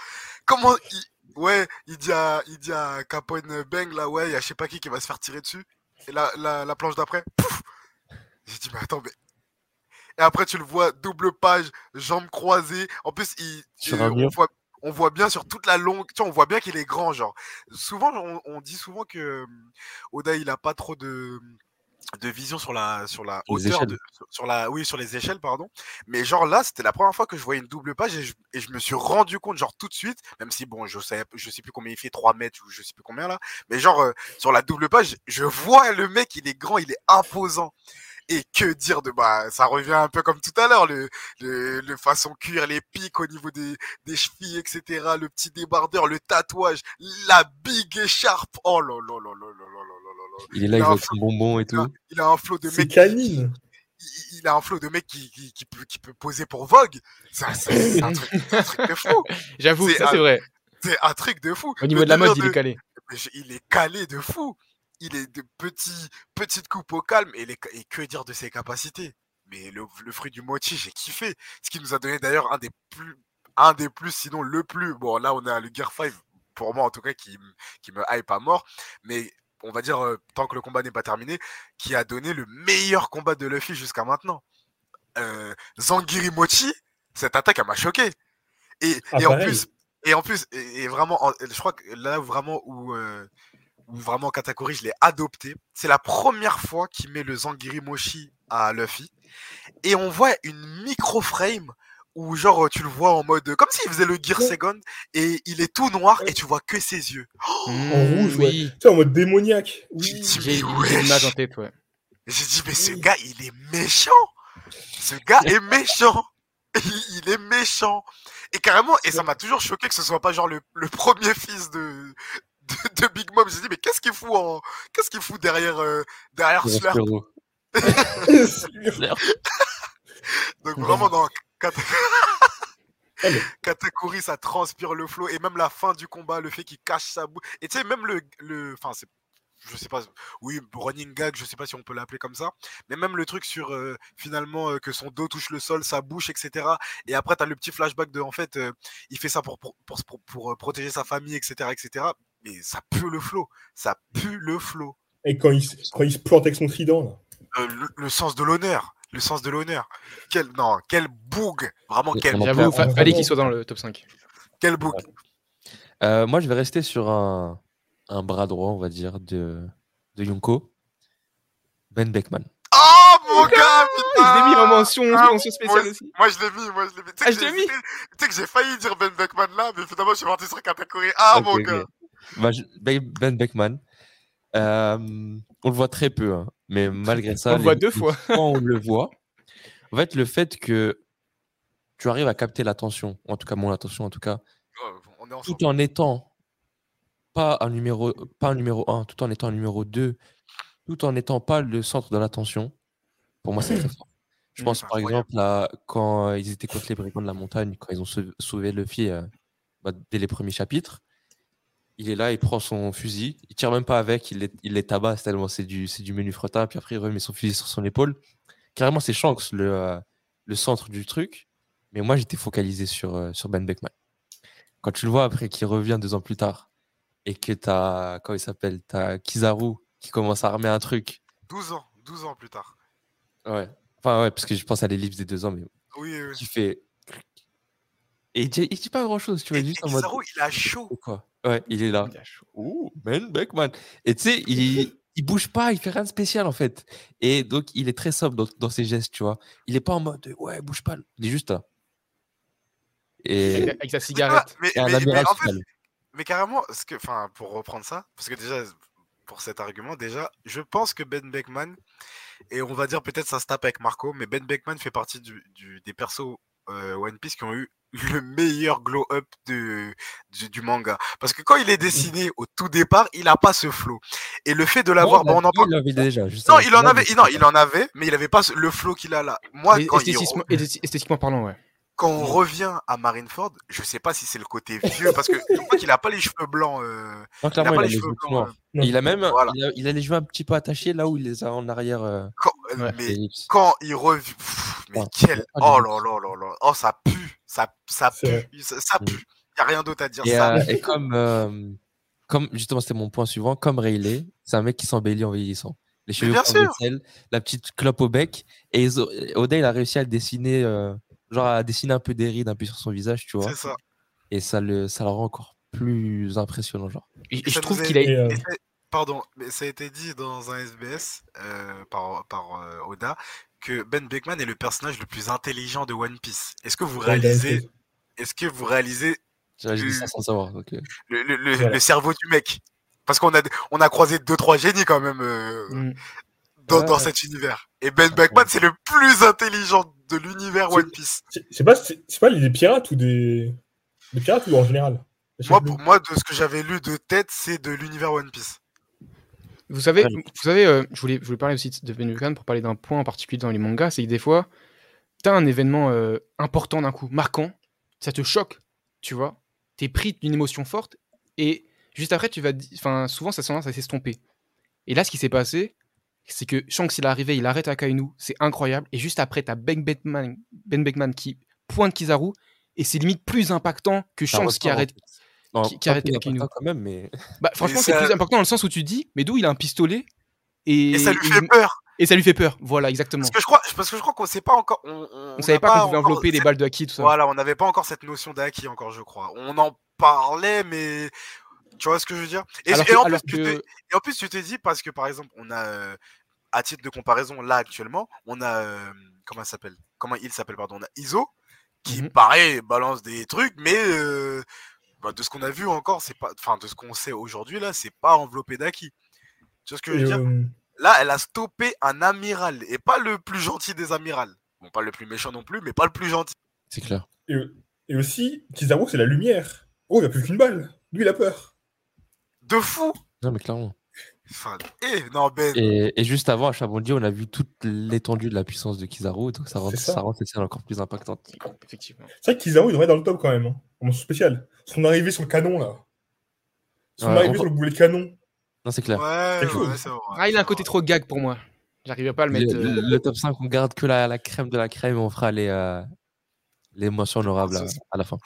Comment il. Ouais, il dit à, il dit à Capone Bang, là, ouais, il y a je sais pas qui qui va se faire tirer dessus. Et la, la, la planche d'après, pouf J'ai dit, mais attends, mais. Et après, tu le vois, double page, jambes croisées. En plus, il, on, voit, on voit bien sur toute la longue. Tu on voit bien qu'il est grand, genre. Souvent, on, on dit souvent que euh, Oda, il a pas trop de de vision sur la sur la les hauteur échelles. de, sur, sur la oui sur les échelles pardon mais genre là c'était la première fois que je voyais une double page et je, et je me suis rendu compte genre tout de suite même si bon je sais je sais plus combien il fait 3 mètres ou je sais plus combien là mais genre euh, sur la double page je vois le mec il est grand il est imposant et que dire de bah ça revient un peu comme tout à l'heure le, le, façon cuir les pics au niveau des, des chevilles etc le petit débardeur le tatouage la big écharpe oh là là là là là là là il est là il, a son bonbon et tout il a, un flot de mec canine il a un flot de mec qui, qui, peut, qui peut poser pour Vogue. C'est un, truc, de fou. (laughs) J'avoue, ça c'est vrai. C'est un truc de fou. Au niveau de la mode, il est calé. Il est calé de fou. Il est de petits, petites coupes au calme et, les, et que dire de ses capacités? Mais le, le fruit du mochi, j'ai kiffé. Ce qui nous a donné d'ailleurs un des plus, un des plus, sinon le plus. Bon, là, on est à le Gear 5, pour moi en tout cas, qui, qui me hype à mort. Mais on va dire, euh, tant que le combat n'est pas terminé, qui a donné le meilleur combat de Luffy jusqu'à maintenant. Euh, Zangiry Mochi, cette attaque, elle m'a choqué. Et, Ah, et en plus, et en plus, et, et vraiment, en- je crois que là où vraiment où, euh, où vraiment Katakuri, je l'ai adopté, c'est la première fois qu'il met le Zangiry Mochi à Luffy. Et on voit une micro-frame où genre tu le vois en mode comme s'il faisait le Gear. Second et il est tout noir et tu vois que ses yeux. En Mmh, rouge, ouais. oui. Tu sais, en mode démoniaque. J'ai Oui. J'ai mais j'ai l'image en wesh. tête, ouais. J'ai dit mais ce Oui. gars il est méchant. Ce gars est méchant. (laughs) Il, il est méchant. Et carrément, et ça m'a toujours choqué que ce soit pas genre le, le premier fils de, de, de Big Mom. J'ai dit mais qu'est-ce qu'il fout en qu'est-ce qu'il fout derrière euh, derrière Slurp. (laughs) Donc vraiment dans Katakuri, (laughs) ça transpire le flow et même la fin du combat, le fait qu'il cache sa bouche. Et tu sais même le le enfin c'est je sais pas oui running gag, je sais pas si on peut l'appeler comme ça, mais même le truc sur euh, finalement euh, que son dos touche le sol, sa bouche, etc. Et après tu as le petit flashback de en fait euh, il fait ça pour pour, pour, pour- protéger sa famille, etc., etc. Mais ça pue le flow, ça pue le flow. Et quand il, se- quand il se plante avec son trident, là. Euh, le, le sens de l'honneur, le sens de l'honneur. Quel non, quel boug, vraiment quel J'avoue, fa- fallait qu'il soit dans le top 5. quel boug. Euh, moi, je vais rester sur un, un bras droit, on va dire, de, de Yonko. Ben Beckman. Oh mon gars, Je l'ai mis en mention, Ah, mention spéciale moi aussi. Moi je l'ai mis, moi je l'ai mis. Tu sais Ah, que j'ai tu sais que j'ai failli dire Ben Beckman là, mais finalement je suis parti sur Katakuri. Ah mon gars. Ben Ben Beckman, Euh, on le voit très peu, hein, mais malgré ça, On le voit deux (laughs) fois. on le voit. En fait, le fait que tu arrives à capter l'attention, en tout cas mon attention, en tout cas, on est tout en étant pas un numéro, pas un numéro 1, tout en étant un numéro 2, tout en n'étant pas le centre de l'attention, pour moi, c'est très fort. Je pense par incroyable. exemple à quand ils étaient contre les brigands de la montagne, quand ils ont sauvé, sauvé Luffy euh, bah, dès les premiers chapitres. Il est là, il prend son fusil, il tire même pas avec, il les, il les tabasse tellement c'est du, c'est du menu fretin, puis après il remet son fusil sur son épaule. Carrément, c'est Shanks le, euh, le centre du truc, mais moi j'étais focalisé sur, euh, sur Ben Beckman. Quand tu le vois après qu'il revient deux ans plus tard et que tu as, comment il s'appelle, tu Kizaru qui commence à armer un truc. 12 ans, 12 ans plus tard. Ouais. Enfin, ouais, parce que je pense à l'ellipse des deux ans, mais Oui, oui. qui fait. Et il dit, il dit pas grand chose, tu vois, Et, juste et en mode. Il a chaud. Quoi Ouais, il est là. Il a chaud. Ouh, Ben Beckman. Et tu sais, il, il bouge pas, il fait rien de spécial en fait. Et donc, il est très sobre dans, dans ses gestes, tu vois. Il est pas en mode ouais, bouge pas. Il est juste là. Et, Avec, sa Mais, cigarette. mais, et un mais- mais amiral en fait, final. mais carrément, ce que, enfin, pour reprendre ça, parce que déjà, pour cet argument, déjà, je pense que Ben Beckman, et on va dire peut-être ça se tape avec Marco, mais Ben Beckman fait partie du, du- des persos euh, One Piece qui ont eu le meilleur glow-up de- du, du manga. Parce que quand il est dessiné au tout départ, il a pas ce flow. Et le fait de l'avoir, Non, bon, on en il l'avait déjà. juste Non, il en avait, mais non, il en avait, mais il avait pas le flow qu'il a là. Moi, il esthétiquement parlant, ouais. quand on revient à Marineford, je sais pas si c'est le côté vieux, parce que je crois qu'il a pas les cheveux blancs. euh, Non, il a pas il a les les cheveux blancs. euh. Il a même, Voilà. il, a, il a les cheveux un petit peu attachés là où il les a en arrière. euh, quand, Ouais. mais quand il revient, mais Ouais, quel, oh là là là là, oh ça pue, ça, ça pue, ça, ça Mm. pue. Y a rien d'autre à dire. Et, ça euh, et comme, euh, comme justement, c'était mon point suivant, comme Rayleigh, c'est un mec qui s'embellit en vieillissant. Les cheveux la petite clope au bec. Et Oda, il a réussi à le dessiner, euh, genre à dessiner un peu des rides un peu sur son visage, tu vois. C'est ça. Et ça le, ça le rend encore plus impressionnant, genre. Et, je trouve qu'il a. Euh, Pardon, mais ça a été dit dans un SBS euh, par, par euh, Oda que Ben Beckman est le personnage le plus intelligent de One Piece. Est-ce que vous réalisez, est-ce que vous réalisez J'ai j'ai dit ça sans savoir. donc, euh, le, le- le- Voilà. le cerveau du mec? Parce qu'on a, on a croisé deux trois génies quand même euh, Mm. dans, Ouais, dans ouais. cet univers. Et Ben Beckman, c'est le plus intelligent de l'univers C'est- One Piece. Sais pas, c'est c'est pas des pirates ou des. Des pirates ou en général? Moi, pour moi, de ce que j'avais lu de tête, c'est de l'univers One Piece. Vous savez, vous savez euh, je, voulais, je voulais parler aussi de Ben Beckman pour parler d'un point en particulier dans les mangas, c'est que des fois, t'as un événement euh, important d'un coup, marquant, ça te choque, tu vois, t'es pris d'une émotion forte, et juste après, tu vas, enfin, souvent ça tendance à s'estomper. Et là, ce qui s'est passé, c'est que Shanks, il est arrivé, il arrête Akainu, c'est incroyable, et juste après, t'as Ben Beckman, Ben Beckman qui pointe Kizaru, et c'est limite plus impactant que Shanks qui arrête. Non, qui- arrête important quand même, mais. Bah, franchement, c'est ça- plus important dans le sens où tu te dis, mais d'où il a un pistolet et, Et ça lui et- fait peur. et ça lui fait peur. Voilà, exactement. Parce que je crois, parce que je crois qu'on sait pas encore. On, on, On savait pas qu'on pouvait encore envelopper les balles de Haki, tout ça. Voilà, on n'avait pas encore cette notion d'Aki encore, je crois. On en parlait, mais tu vois ce que je veux dire? Et, en plus, tu que- et en plus, tu t'es dit parce que par exemple, on a euh, à titre de comparaison là actuellement, on a euh, comment ça s'appelle? Comment il s'appelle pardon? On a Iso qui pareil balance des trucs, mais euh, bah, de ce qu'on a vu encore, c'est pas, enfin de ce qu'on sait aujourd'hui là, c'est pas enveloppé d'Aki. Tu vois ce que je veux dire? Euh, Là, elle a stoppé un amiral et pas le plus gentil des amirals. Bon, pas le plus méchant non plus, mais pas le plus gentil. C'est clair. et, et aussi, Kizaru, c'est la lumière. Oh, il a plus qu'une balle. Lui, il a peur. De fou. Non, mais clairement. Enfin, eh, non, Ben. Et, et juste avant, à Chabondi, on a vu toute l'étendue de la puissance de Kizaru, donc ça rend, ça. ça rend cette scène encore plus impactante. Effectivement. C'est vrai que Kizaru, il devrait être dans le top quand même. En mention spéciale. Son arrivée sur le canon, là. Son Ouais, arrivée on- sur le boulet de canon. Non, c'est clair. Ouais, ouais, vrai. Ah, il a un côté trop gag pour moi. J'arriverai pas à le Le, mettre. euh, le- le top 5, on garde que la, la crème de la crème et on fera les, euh, les mentions honorables à, C'est- à la fin.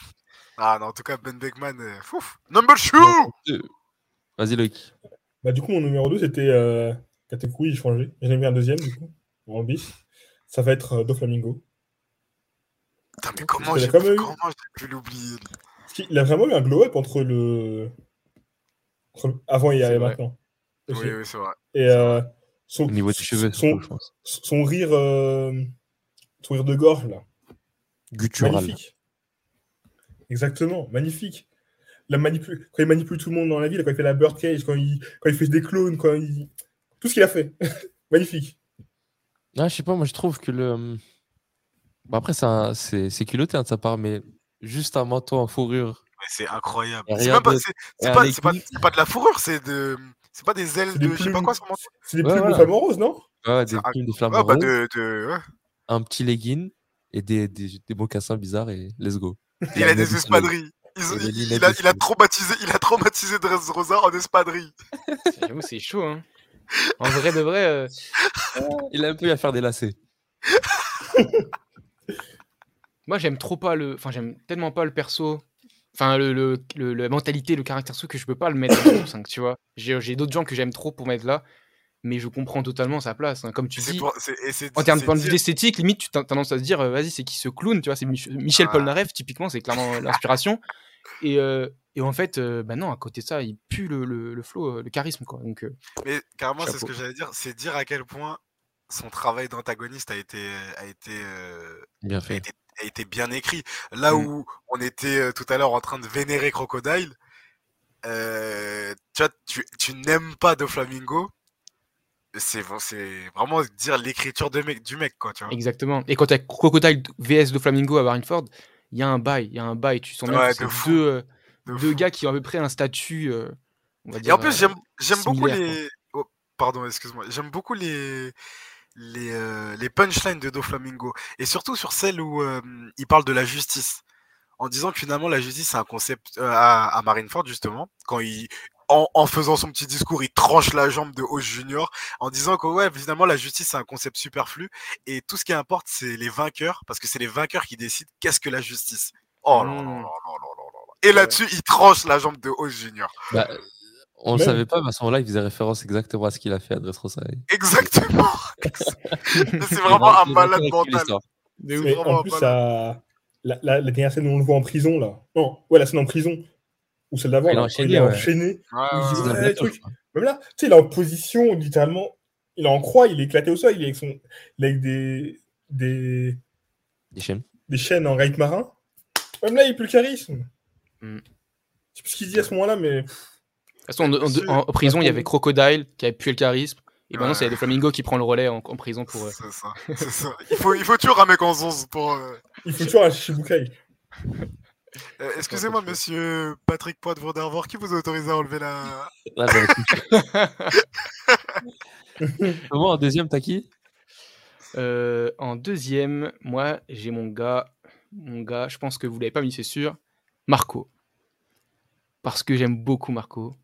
Ah, non, en tout cas, Ben Beckman, euh, fouf. Number two. Vas-y, Loïc. Bah, du coup, mon numéro 2, c'était euh, Katakuri, il changé. J'en ai mis un deuxième, du coup, en bis. Ça va être euh, Doflamingo. Putain, mais comment j'ai eu- comment j'ai pu l'oublier qu'il a vraiment eu un glow-up entre le... entre le- avant et, vrai. maintenant. Aussi. Oui, oui, c'est vrai. Et euh, son, Au niveau des cheveux, son, surtout, je pense. son rire, euh, son rire de gorge, là. Guttural. Magnifique. Exactement, magnifique. la manipule, quand il manipule tout le monde dans la ville, quand il fait la birdcage, quand il, quand il fait des clones, quand il. Tout ce qu'il a fait. (laughs) Magnifique. Ah, je sais pas, moi je trouve que le. Bon, après, c'est culotté hein, de sa part, mais juste un manteau en fourrure. C'est incroyable. C'est pas, pas, de la fourrure, c'est de. C'est pas des ailes des de. Je sais pas quoi, ça manteau. C'est des Ouais, plumes voilà. de flamants roses, non? Ouais, des un- plumes de flammes Ouais, bah roses, de. de ouais. un petit legging et des, des, des mocassins bizarres et let's go. Il a des espadrilles. Ils ont- Et des il, a, il a traumatisé, il a traumatisé Dressrosa en espadrille. (laughs) J'avoue, c'est chaud. Hein. En vrai de vrai, euh, Il a un peu à faire des lacets. (laughs) moi j'aime trop pas le. Enfin, j'aime tellement pas le perso. Enfin, le, le- le- la mentalité, le caractère sous que je peux pas le mettre dans le (coughs) top 5, tu vois. J'ai j'ai d'autres gens que j'aime trop pour mettre là, mais je comprends totalement sa place. hein. Comme tu dis, pour- en termes de point de vue esthétique, limite, tu as tendance à se dire, euh, vas-y, c'est qui ce clown, tu vois, c'est Mich- Michel Ah. Polnareff, typiquement, c'est clairement l'inspiration. Et, euh, et en fait, euh, bah non, à côté de ça, il pue le, le, le flow, euh, le charisme, quoi. Donc, euh, Mais carrément, c'est ce que j'allais dire, c'est dire à quel point son travail d'antagoniste a été, a été, euh, Bien a fait. été, a été bien écrit. Là Mm. où on était euh, tout à l'heure en train de vénérer Crocodile, euh, tu vois, tu, tu n'aimes pas de Flamingo. C'est vraiment dire l'écriture mec, du mec, quoi, tu vois. exactement. Et quand tu as Crocodile VS de Flamingo à Marineford, il y a un bail, il y a un bail. Tu sens bien Ouais, que de c'est fou, deux, euh, De deux gars qui ont à peu près un statut, euh, on va Et en plus, j'aime beaucoup les. oh, pardon, excuse-moi. J'aime beaucoup les les, euh, les punchlines de Doflamingo. Et surtout sur celle où euh, il parle de la justice. En disant que finalement, la justice, c'est un concept euh, à, à Marineford, justement. Quand il. En, en faisant son petit discours, il tranche la jambe de Hoche Junior en disant que ouais, finalement la justice c'est un concept superflu et tout ce qui importe c'est les vainqueurs parce que c'est les vainqueurs qui décident qu'est-ce que la justice. Oh Mm. là là là là. Et là-dessus, il tranche la jambe de Hoche Junior. Bah, on le Même- savait pas, mais à ce moment-là, il faisait référence exactement à ce qu'il a fait à Dressrosa. Exactement. (laughs) c'est vraiment un malade mental. Mais vraiment en plus, ça... la, la, la dernière scène où on le voit en prison, là. Non, ouais, la scène en prison. Ou celle d'avant, Il là, enchaîné, il est ouais. enchaîné. Ouais, Il dit, ouais, trucs. Même là, tu sais, il est en position, littéralement. Il est en croix, il est éclaté au sol, il est avec, son... il est avec des... des... Des chaînes. des chaînes en raid marin. Même là, il a plus le charisme. Mm. Je sais plus ce qu'il dit à ce moment-là, mais. De toute façon, en, en- en- en prison, il y avait Crocodile qui avait pu le charisme. Et maintenant, Ouais. c'est le Flamingo qui prend le relais en, en prison pour. euh, C'est ça, c'est ça. Il faut, il faut toujours un mec en zonze pour. euh, Il faut toujours un Shichibukai. (laughs) euh, Excusez-moi, monsieur Patrick Poit Vandervoort, qui vous a autorisé à enlever la. Là, j'avais touché. Comment en deuxième, t'as qui? Euh, en deuxième, moi, j'ai mon gars. Mon gars, je pense que vous l'avez pas mis, c'est sûr. Marco. Parce que j'aime beaucoup Marco.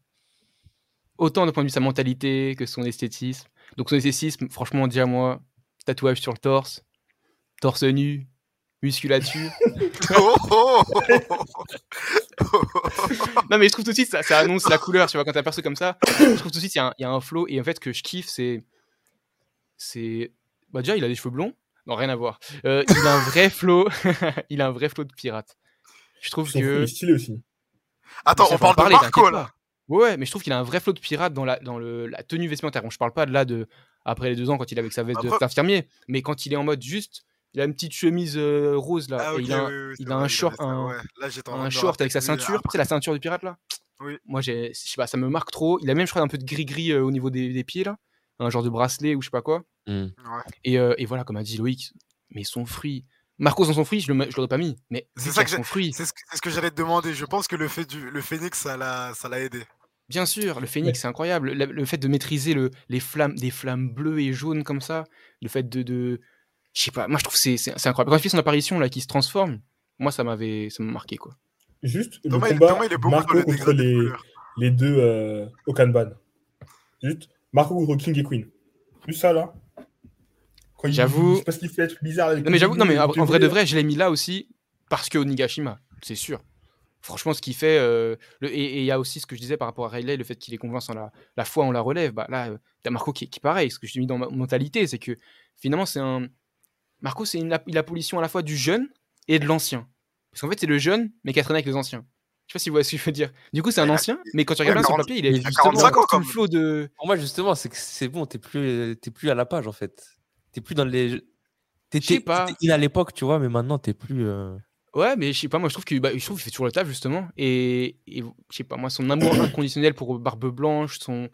Autant d'un point de vue de sa mentalité que son esthétisme. Donc son esthétisme, franchement, déjà moi, tatouage sur le torse, torse nu, musculature. (laughs) (laughs) Non mais je trouve tout de suite ça, ça annonce la couleur, tu vois, quand t'as perçu comme ça, je trouve tout de suite il y, a un- il y a un flow et en fait que je kiffe c'est c'est bah déjà il a des cheveux blonds, non rien à voir. Euh, il a un vrai (laughs) flow, il a un vrai flow de pirate. Je trouve que stylé aussi. Attends, ça, on faut en parle de Marco là. Ouais, ouais, mais je trouve qu'il a un vrai flow de pirate dans la, dans le, la tenue vestimentaire. Bon, je parle pas de là de après les deux ans quand il est avec sa veste Après- d'infirmier, mais quand il est en mode juste, il a une petite chemise euh, rose là, Ah, et ok, il a un, oui, oui, c'est il a vrai, un avait short- ça, un- ouais. Là, j'étais en train un de me short avec sa ceinture, après- c'est la ceinture du pirate là? Oui. Moi, j'ai, je sais pas, ça me marque trop. Il a même, je crois, un peu de gris-gris euh, au niveau des, des pieds là, un genre de bracelet ou je sais pas quoi. Ouais. Et, euh, et voilà, comme a dit Loïc, mais son fruit. Marcos dans son fruit, je le, je l'aurais pas mis, mais C'est vu ça qu'il a que son fruit. C'est ce, que- c'est ce que j'allais te demander. Je pense que le fait du le phénix, ça l'a ça l'a aidé. Bien sûr, le phénix, c'est incroyable. Le, le fait de maîtriser le, les flammes, des flammes bleues et jaunes comme ça, le fait de, de je sais pas, moi je trouve que c'est, c'est, incroyable. Quand il fait son apparition là, qui se transforme, moi ça m'avait, ça m'a marqué quoi. Juste le Thomas, combat Thomas, il est Marco le contre les, deux euh, Okanban. Juste Marco contre King et Queen. Juste ça là. Quand il- J'avoue- Je sais pas ce qu'il fait, être bizarre avec Non mais j'avoue, non mais en, en vrai de vrai, je l'ai mis là aussi parce que Onigashima, c'est sûr. Franchement, ce qu'il fait, euh, le- et il y a aussi ce que je disais par rapport à Riley, le fait qu'il est convaincant la, la foi, on la relève. Bah là, euh, t'as Marco qui, qui est pareil. Ce que je mis dans ma mentalité, c'est que finalement, c'est un Marco, c'est une, la, la pollution à la fois du jeune et de l'ancien. Parce qu'en fait, c'est le jeune, mais qui a traîné avec les anciens. Je sais pas si vous voyez ce que je veux dire. Du coup, c'est un ancien, mais quand tu regardes bien sur 40 le papier, il est justement 45 ans, tout le comme. flot de. Pour moi, justement, c'est que c'est bon, t'es plus, t'es plus à la page en fait. T'es plus dans les. T'étais pas. t'étais in à l'époque, tu vois, mais maintenant t'es plus. euh, Ouais, mais je sais pas, moi je trouve que bah, je trouve qu'il fait toujours le taf justement. Et, et je sais pas, moi son amour (coughs) inconditionnel pour Barbe Blanche, son.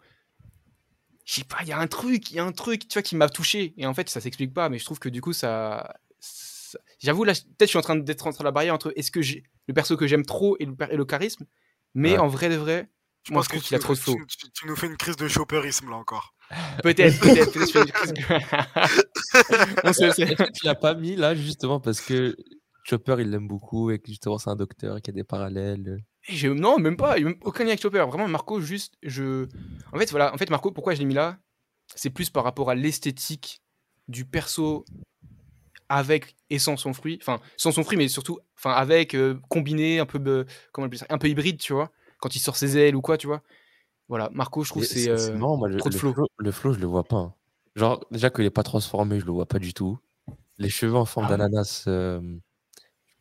Je sais pas, il y a un truc, il y a un truc, tu vois, qui m'a touché. Et en fait, ça s'explique pas, mais je trouve que du coup, ça. ça- J'avoue, là, peut-être je suis en train d'être entre la barrière entre est-ce que j'ai le perso que j'aime trop et le, per- et le charisme. Mais Ouais. en vrai de vrai, Je moi pense je trouve qu'il a trop de flow. tu, tu- tu nous fais une crise de chopperisme là encore. (laughs) Peut-être, (laughs) peut-être, peut-être je fais une crise que- On se sait. Est-ce que tu l'as pas mis là justement parce que Chopper il l'aime beaucoup et que justement c'est un docteur qui a des parallèles. Et je- non, même pas, même aucun lien avec Chopper. Vraiment, Marco, juste, je. En fait, voilà, en fait, Marco, pourquoi je l'ai mis là? C'est plus par rapport à l'esthétique du perso avec et sans son fruit. Enfin, sans son fruit, mais surtout, enfin, avec, euh, combiné, un peu, euh, comment on appelle ça? Un peu hybride, tu vois? Quand il sort ses ailes ou quoi, tu vois? Voilà, Marco, je trouve c'est. euh, moi, le, trop de le flow. flow. Le flow, je le vois pas. hein. Genre, déjà qu'il est pas transformé, je le vois pas du tout. Les cheveux en forme Ah d'ananas, euh,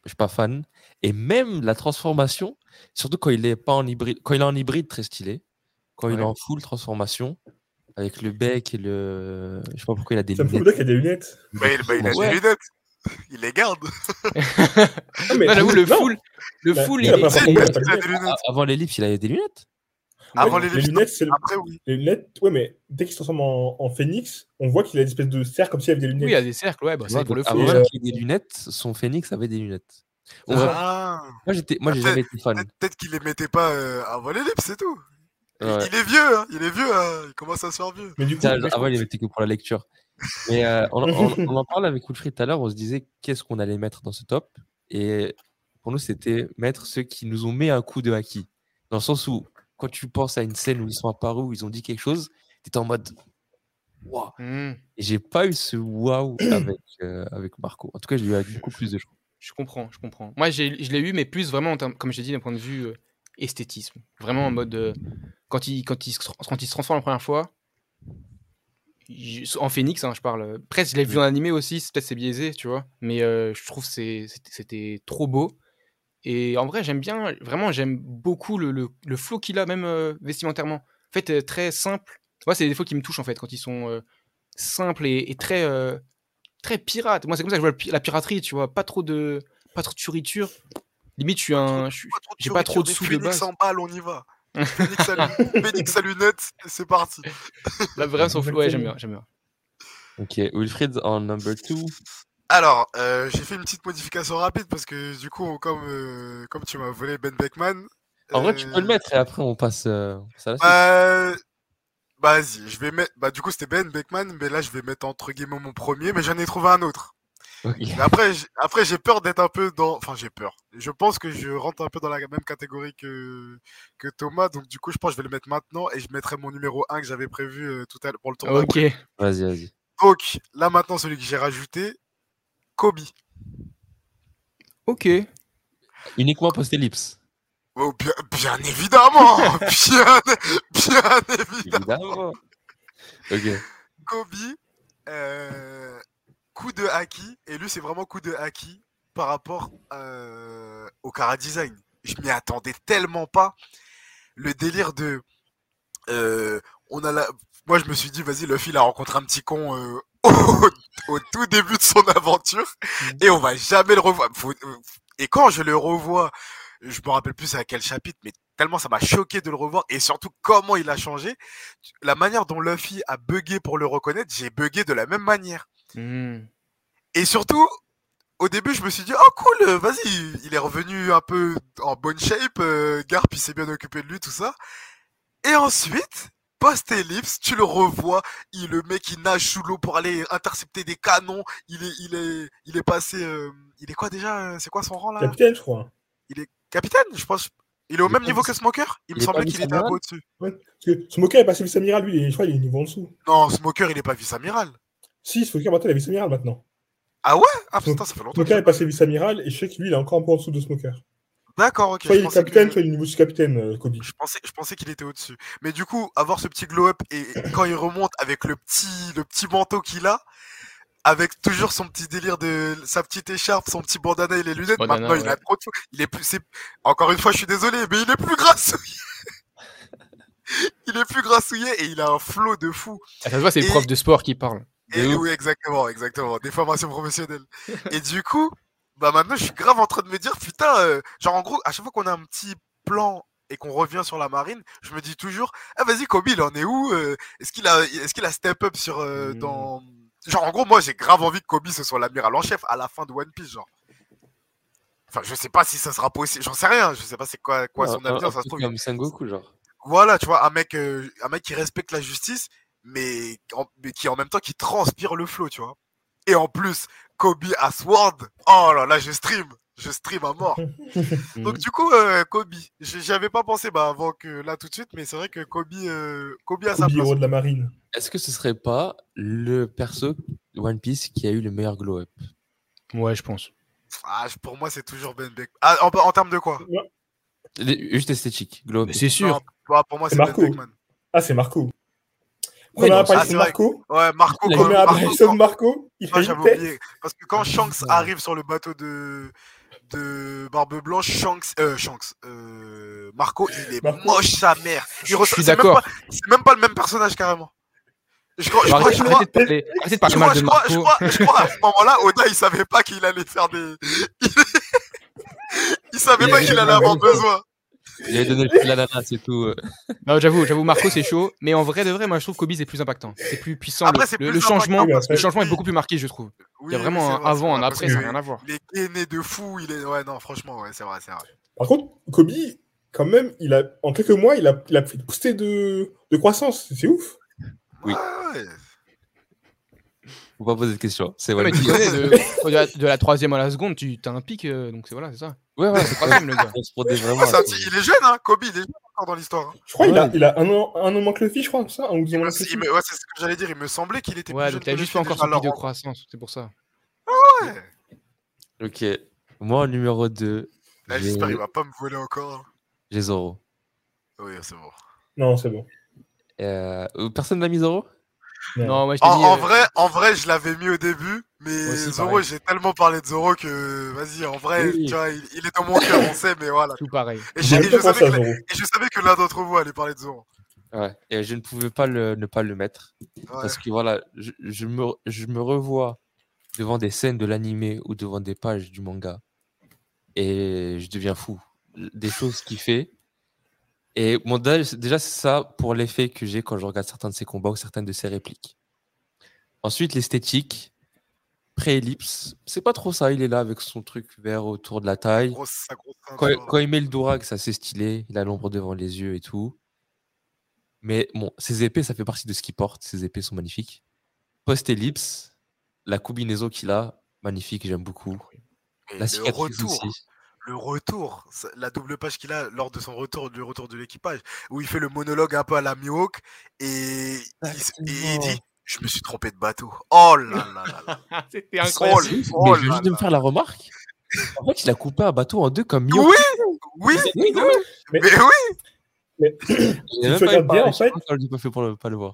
je suis pas fan. Et même la transformation, surtout quand il est pas en hybride, quand il est en hybride, très stylé. Quand il est Ouais. en full transformation, avec le bec et le. Je sais pas pourquoi il a des Ça lunettes. gars qui a des lunettes. Bah, il, bah, il a Ouais. des lunettes. Il les garde. (laughs) Ah, mais- Non, j'avoue, le non. full, le Bah, full, il il a des lunettes. Avant l'ellipse, il avait des lunettes. Avant Ouais, les les lunettes. c'est le... Après, oui. les lunettes. Ouais, mais dès qu'il se transforme en, en phénix, on voit qu'il a une espèce de cercle comme s'il avait des lunettes. Oui, il y a des cercles, ouais, bah, Tu c'est pour le donc flow. avant euh, qu'il ait des lunettes, son phénix avait des lunettes. Ouais. Ah. Moi, j'étais, moi, j'ai jamais été fan. Peut-être peut-être qu'il les mettait pas euh, avant les lips, c'est tout. Il- Ouais. Il est vieux, hein. il est vieux, hein. il commence à se faire vieux. Mais du coup, je avant, il était que pour la lecture. Mais euh, on, on- on en parle avec Wilfried tout à l'heure, on se disait qu'est-ce qu'on allait mettre dans ce top. Et pour nous, c'était mettre ceux qui nous ont mis un coup de haki. Dans le sens où, quand tu penses à une scène où ils sont apparus, où ils ont dit quelque chose, tu es en mode waouh. Hmm, Et j'ai pas eu ce waouh (clears throat) avec, euh, avec Marco. En tout cas, j'ai eu avec beaucoup plus de gens. je comprends, je comprends. Moi, j'ai- je l'ai eu, mais plus vraiment, en termes- comme je t'ai dit, d'un point de vue euh, esthétisme. Vraiment en mode. euh, quand, il, quand, il se, quand il se transforme la première fois, en phénix, hein, je parle. euh, Presque, je l'ai vu en animé aussi, peut-être c'est biaisé, tu vois. Mais euh, je trouve que c'était trop beau. Et en vrai, j'aime bien, vraiment, j'aime beaucoup le, le, le flow qu'il a, même euh, vestimentairement. En fait, euh, très simple. Moi, c'est des défauts qui me touchent, en fait, quand ils sont euh, simples et, et très, euh, très pirates. Moi, c'est comme ça que je vois la piraterie, tu vois. Pas trop de, pas trop de churiture. Limite, je suis un. je suis- Pas trop de J'ai pas trop de sous de base. en balle, on y va. (laughs) Phoenix à, Phoenix à lunettes, et c'est parti. Là, vraiment, son flow, ouais, j'aime bien, j'aime bien. Ok, Wilfried en number 2. Alors, euh, j'ai fait une petite modification rapide parce que du coup, comme, euh, comme tu m'as volé Ben Beckman. En vrai, tu peux le euh, mettre et après, on passe, euh, on passe à la suite. Euh, bah, vas-y, je vais mettre. Bah, du coup, c'était Ben Beckman, mais là, je vais mettre entre guillemets mon premier, mais j'en ai trouvé un autre. Après, j'ai- après, j'ai peur d'être un peu dans. Enfin, j'ai peur. Je pense que je rentre un peu dans la même catégorie que, que Thomas, donc du coup, je pense que je vais le mettre maintenant et je mettrai mon numéro 1 que j'avais prévu euh, tout à l'heure pour le tournoi. Ok. Vas-y, vas-y. Donc, là, maintenant, celui que j'ai rajouté, Kobe. Ok. Uniquement post-ellipse. Oh, bien, bien évidemment (laughs) bien, bien Évidemment. évidemment Ok. Kobe, euh, coup de haki, et lui c'est vraiment coup de haki par rapport euh, au Cara Design. Je m'y attendais tellement pas. Le délire de... euh, on a la... Moi je me suis dit, vas-y, Luffy il a rencontré un petit con euh, au, au tout début de son aventure, et on va jamais le revoir. Euh, Et quand je le revois, je me rappelle plus à quel chapitre, mais tellement ça m'a choqué de le revoir, et surtout comment il a changé. La manière dont Luffy a bugué pour le reconnaître, j'ai bugué de la même manière. Hmm. Et surtout, au début, je me suis dit, oh cool, euh, vas-y, il est revenu un peu en bonne shape, euh, Garp, il s'est bien occupé de lui, tout ça. Et ensuite, post-ellipse, tu le revois, il, le mec, il nage sous l'eau pour aller intercepter des canons, il est, il est, il est passé, euh, il est quoi déjà, euh, c'est quoi son rang là? capitaine, je crois. Il est capitaine, je pense. Il est au Il même niveau que Smoker? Il il me est semblait qu'il était un peu au-dessus. Ouais. Parce que Smoker est passé vice-amiral, lui, il est- je crois qu'il est niveau en dessous. Non, Smoker, il est pas vice-amiral. Si, Smoker, maintenant, il est vice-amiral maintenant. Ah ouais? Ah putain, ça fait longtemps. Smoker est pas passé vice-amiral, et je sais que lui, il est encore un peu en dessous de Smoker. D'accord, ok. Soit je il est capitaine, que- soit il est niveau sous-capitaine, euh, Kobe. Je pensais, je pensais qu'il était au-dessus. Mais du coup, avoir ce petit glow-up et quand il remonte avec le petit, le petit manteau qu'il a, avec toujours son petit délire de sa petite écharpe, son petit bandana et les lunettes, Bandana, maintenant il a trop de. Il est plus, c'est, encore une fois, je suis désolé, mais il est plus grassouillé. (laughs) il est plus grassouillé et il a un flow de fou. Ah, ça se voit, c'est le Et- prof de sport qui parle. Et oui, exactement, exactement. Des formations professionnelles. et du coup, bah maintenant, je suis grave en train de me dire, putain, euh, genre en gros, à chaque fois qu'on a un petit plan et qu'on revient sur la marine, je me dis toujours, ah vas-y, Kobe, il en est où euh, Est-ce qu'il a, est-ce qu'il a step up sur euh, Mm. dans, genre en gros, moi j'ai grave envie que Kobe ce soit l'amiral en chef à la fin de One Piece, genre. Enfin, je sais pas si ça sera possible, j'en sais rien, je sais pas c'est quoi, quoi son avenir, ça se trouve. Comme Sengoku, genre. Voilà, tu vois, un mec, euh, un mec qui respecte la justice, mais, en- mais qui en même temps qui transpire le flow, tu vois. Et en plus, Kobe à Sword, oh là là, je stream, je stream à mort. (laughs) Donc du coup, euh, Kobe, j- j'y avais pas pensé bah, avant que là tout de suite, mais c'est vrai que Kobe, euh, Kobe a sa place. héros de la marine. Est-ce que ce serait pas le perso One Piece qui a eu le meilleur glow-up Ouais, je pense. Ah, pour moi, c'est toujours Ben Beck. Ah, en, en termes de quoi? Juste esthétique, glow-up. Mais c'est sûr. Non, bah, Pour moi, C'est c'est Ben. Beckman. Ah, c'est Marco. Première apparition c'est de. Marco. Ouais, Marco, Première Marco, apparition de Marco. Il fait une tête. oublié. Parce que quand Shanks arrive sur le bateau de, de Barbe Blanche, Shanks, euh, Shanks, euh, Marco, il est Marco. moche sa mère. Il Je suis c'est même d'accord. pas- C'est même pas le même personnage carrément. Je crois, je crois, Arrêtez je arrêtez crois, de parler, arrêtez de parler je mal crois, de je crois, je crois, je crois, à ce (laughs) moment-là, Oda, il savait pas qu'il allait faire des. (laughs) Il savait Il pas qu'il allait avoir besoin. Il avait donné le fil à l'ananas, c'est tout. Non, j'avoue, j'avoue, Marco c'est chaud, mais en vrai de vrai, moi je trouve Kobe c'est plus impactant, c'est plus puissant. Après, le, c'est le- plus le changement, le changement est beaucoup plus marqué, je trouve. Oui, Il y a vraiment un vrai, avant, un après, ça n'a rien à voir. Il est gainé de fou, il est. Ouais, non, franchement, ouais, c'est vrai, c'est vrai. Par contre, Kobe, quand même, il a, en quelques mois, il a, il a fait pousser de, de croissance. C'est ouf. Oui. Ouais, ouais. Faut pas poser de questions. C'est Ouais, connais, de, de la, de la troisième à la seconde, tu as un pic, euh, donc c'est voilà, c'est ça. Ouais, ouais, C'est troisième le gars. On se prodait vraiment. Ah, un petit- il est jeune, hein, Kobe, il est jeune encore dans l'histoire. hein. Je crois qu'il a, Ouais. il a un an, un an moins que le fils, je crois, ça. Un ou deux ouais, c'est ce que j'allais dire, il me semblait qu'il était Ouais, plus donc jeune t'as que juste encore son pic de croissance, c'est pour ça. ouais. Ok. Moi, numéro 2, Là, J'espère qu'il va pas me voler encore. j'ai Zoro. Oui, c'est bon. Non, c'est bon. Euh, Personne n'a mis Zoro? Non, moi je t'ai En, dit. en euh, vrai, en vrai, je l'avais mis au début, mais aussi, Zoro, j'ai tellement parlé de Zoro que, vas-y, en vrai, Oui. tu vois, il, il est dans mon cœur, on sait, mais voilà. Tout pareil. Et, je, savais que, Zoro. et je savais que l'un d'entre vous allait parler de Zoro. Ouais. Et je ne pouvais pas le, ne pas le mettre. Ouais. Parce que voilà, je, je me, je me revois devant des scènes de l'animé ou devant des pages du manga. Et je deviens fou. Des choses qu'il fait. Et déjà, c'est ça pour l'effet que j'ai quand je regarde certains de ses combats ou certaines de ses répliques. Ensuite, l'esthétique. Pré-ellipse, c'est pas trop ça. Il est là avec son truc vert autour de la taille. Grosse, sa grosse Quand, il met le Dourag, ça c'est stylé. Il a l'ombre devant les yeux et tout. Mais bon, ses épées, ça fait partie de ce qu'il porte. Ses épées sont magnifiques. Post-ellipse, la combinaison qu'il a, magnifique, j'aime beaucoup. Et La cicatrice retour, aussi. Le retour, la double page qu'il a lors de son retour, du retour de l'équipage, où il fait le monologue un peu à la Mihawk et, il et il dit Je me suis trompé de bateau. Oh là là là là. (laughs) C'était Oh, incroyable. le- Mais oh je viens là juste de me faire la remarque. En fait, il a coupé un bateau en deux comme Mio. Oui, oui, Oui, oui, Mais- mais oui. Mais (coughs) tu pas bien, en je fait- j'ai pas fait pour le- pas le voir.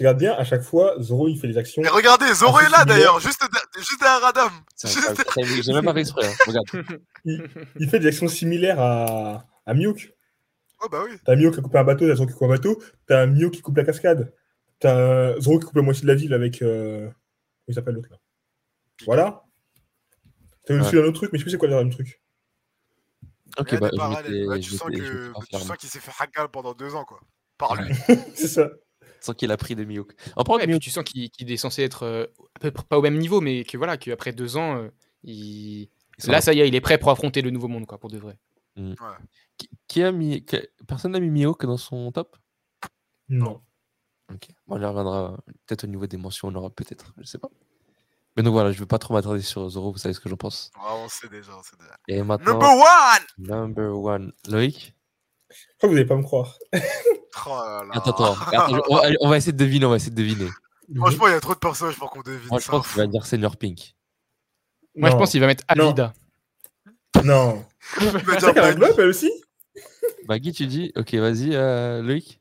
Tu regardes bien, à chaque fois, Zoro, il fait des actions. Mais regardez, Zoro est là d'ailleurs, juste, de- juste derrière Adam. C'est Juste- incroyable. J'ai même pas fait exprès. hein. Regarde. (laughs) Il fait des actions similaires à, à Miyuk. Oh bah oui. T'as Mio qui a coupé un bateau, t'as Zoro qui coupe un bateau, t'as Mio qui coupe la cascade, t'as Zoro qui coupe la moitié de la ville avec. Euh... Comment il s'appelle l'autre là? Voilà. T'as Ouais. aussi un autre truc, mais je sais plus c'est quoi le deuxième truc. Ok, bah, je Bah, tu que sens qu'il s'est fait hackal pendant deux ans, quoi. Par lui. (laughs) c'est ça. Sans qu'il a pris de Miyok. En Ouais, Miyok, tu sens qu'il est censé être euh, à peu près pas au même niveau, mais que voilà, qu'après deux ans, euh, il... là ça y est, il est prêt pour affronter le nouveau monde, quoi, pour de vrai. qui, qui a mis. qui- Personne n'a mis Miyok dans son top? Non. Ok. Bon, on y reviendra peut-être au niveau des mentions, on aura peut-être, je sais pas. Mais donc voilà, je veux pas trop m'attarder sur Zoro, vous savez ce que j'en pense. On sait déjà, on sait déjà. Et maintenant, Number one number one. Loïc? Que vous n'allez pas me croire. (laughs) Oh là là. Attends, attends. attends, je- on, on va essayer de deviner, on va essayer de deviner. Franchement, il y a trop de personnages pour qu'on devine. Moi, je ça. pense qu'il va dire Senior Pink. Moi je Non. pense qu'il va mettre Non. Alvida. Non. Va C'est dire a Maggie. globe, elle aussi Bah, Guy, tu dis Ok, vas-y, euh, Loïc.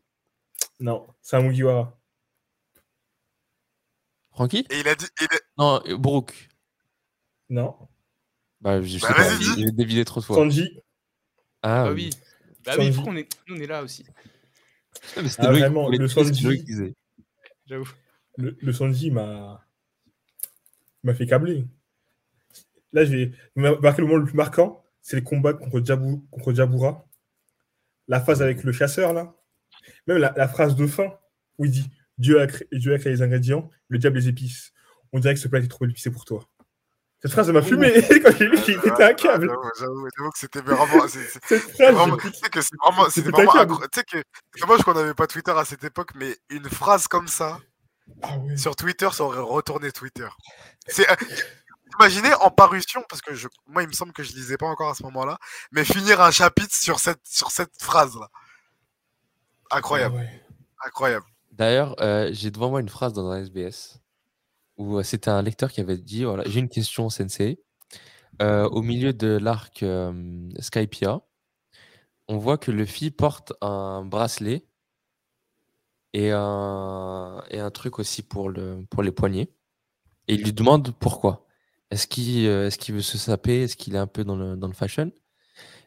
Non. C'est un Mugiwara. Francky Et il a dit. il est- Non, euh, Brooke. Non. Bah, je sais Bah, pas, dis. il est deviné trop de fois. Sanji. Ah, Bah oui. Bah oui, Sanji. on est... nous on est là aussi. Ah, vraiment, le Sanji. J'avoue. Le, le Sanji m'a. m'a fait câbler. là, j'ai marqué le moment le plus marquant, c'est le combat contre, Jabou, contre Jabura. La phase avec le chasseur, là. Même la, la phrase de fin, où il dit Dieu a, créé, Dieu a créé les ingrédients, le diable les épices. On dirait que ce plat est trop épicé pour toi. Cette phrase, elle m'a fumé (laughs) quand j'ai vu qu'il était un câble. J'avoue, que c'était vraiment. Cette c'est phrase, vraiment- j'ai- Tu sais que c'est vraiment, c'était vraiment. Tu sais que c'est dommage qu'on n'avait pas Twitter à cette époque, mais une phrase comme ça, Ah sur Twitter, ça aurait retourné Twitter. C'est. euh, Imaginez en parution, parce que je, moi, il me semble que je lisais pas encore à ce moment-là, mais finir un chapitre sur cette, sur cette phrase-là. Incroyable, Ah ouais. incroyable. D'ailleurs, euh, j'ai devant moi une phrase dans un SBS où euh, c'était un lecteur qui avait dit voilà, J'ai une question, Sensei. Euh, au milieu de l'arc euh, Skypia, on voit que Luffy porte un bracelet et un, truc aussi pour, le, pour les poignets. Et il lui demande pourquoi. Est-ce qu'il euh, qu'il veut se saper? Est-ce qu'il est un peu dans le, dans le fashion?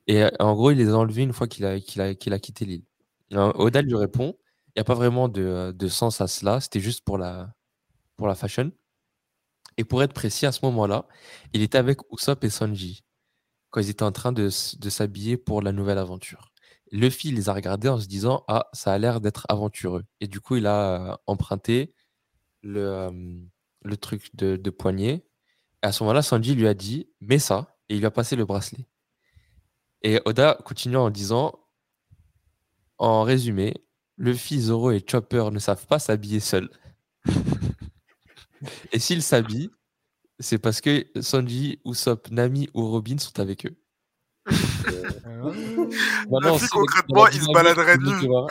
Et euh, en gros, il les a enlevés une fois qu'il a, a, a quitté l'île. Oda lui répond il n'y a pas vraiment de, de sens à cela, c'était juste pour la, pour la fashion. Et pour être précis, à ce moment-là, il était avec Usopp et Sanji quand ils étaient en train de, s'habiller pour la nouvelle aventure. Luffy les a regardés en se disant Ah, ça a l'air d'être aventureux. Et du coup, il a euh, emprunté le, euh, le truc de, poignet. Et à ce moment-là, Sanji lui a dit Mets ça. Et il lui a passé le bracelet. Et Oda continue en disant En résumé, Luffy, Zoro et Chopper ne savent pas s'habiller seuls. (laughs) et s'ils s'habillent, c'est parce que Sanji, Usopp, Nami ou Robin sont avec eux. Maintenant, Luffy, si- concrètement, il se dynamique, baladerait tu nu. vois.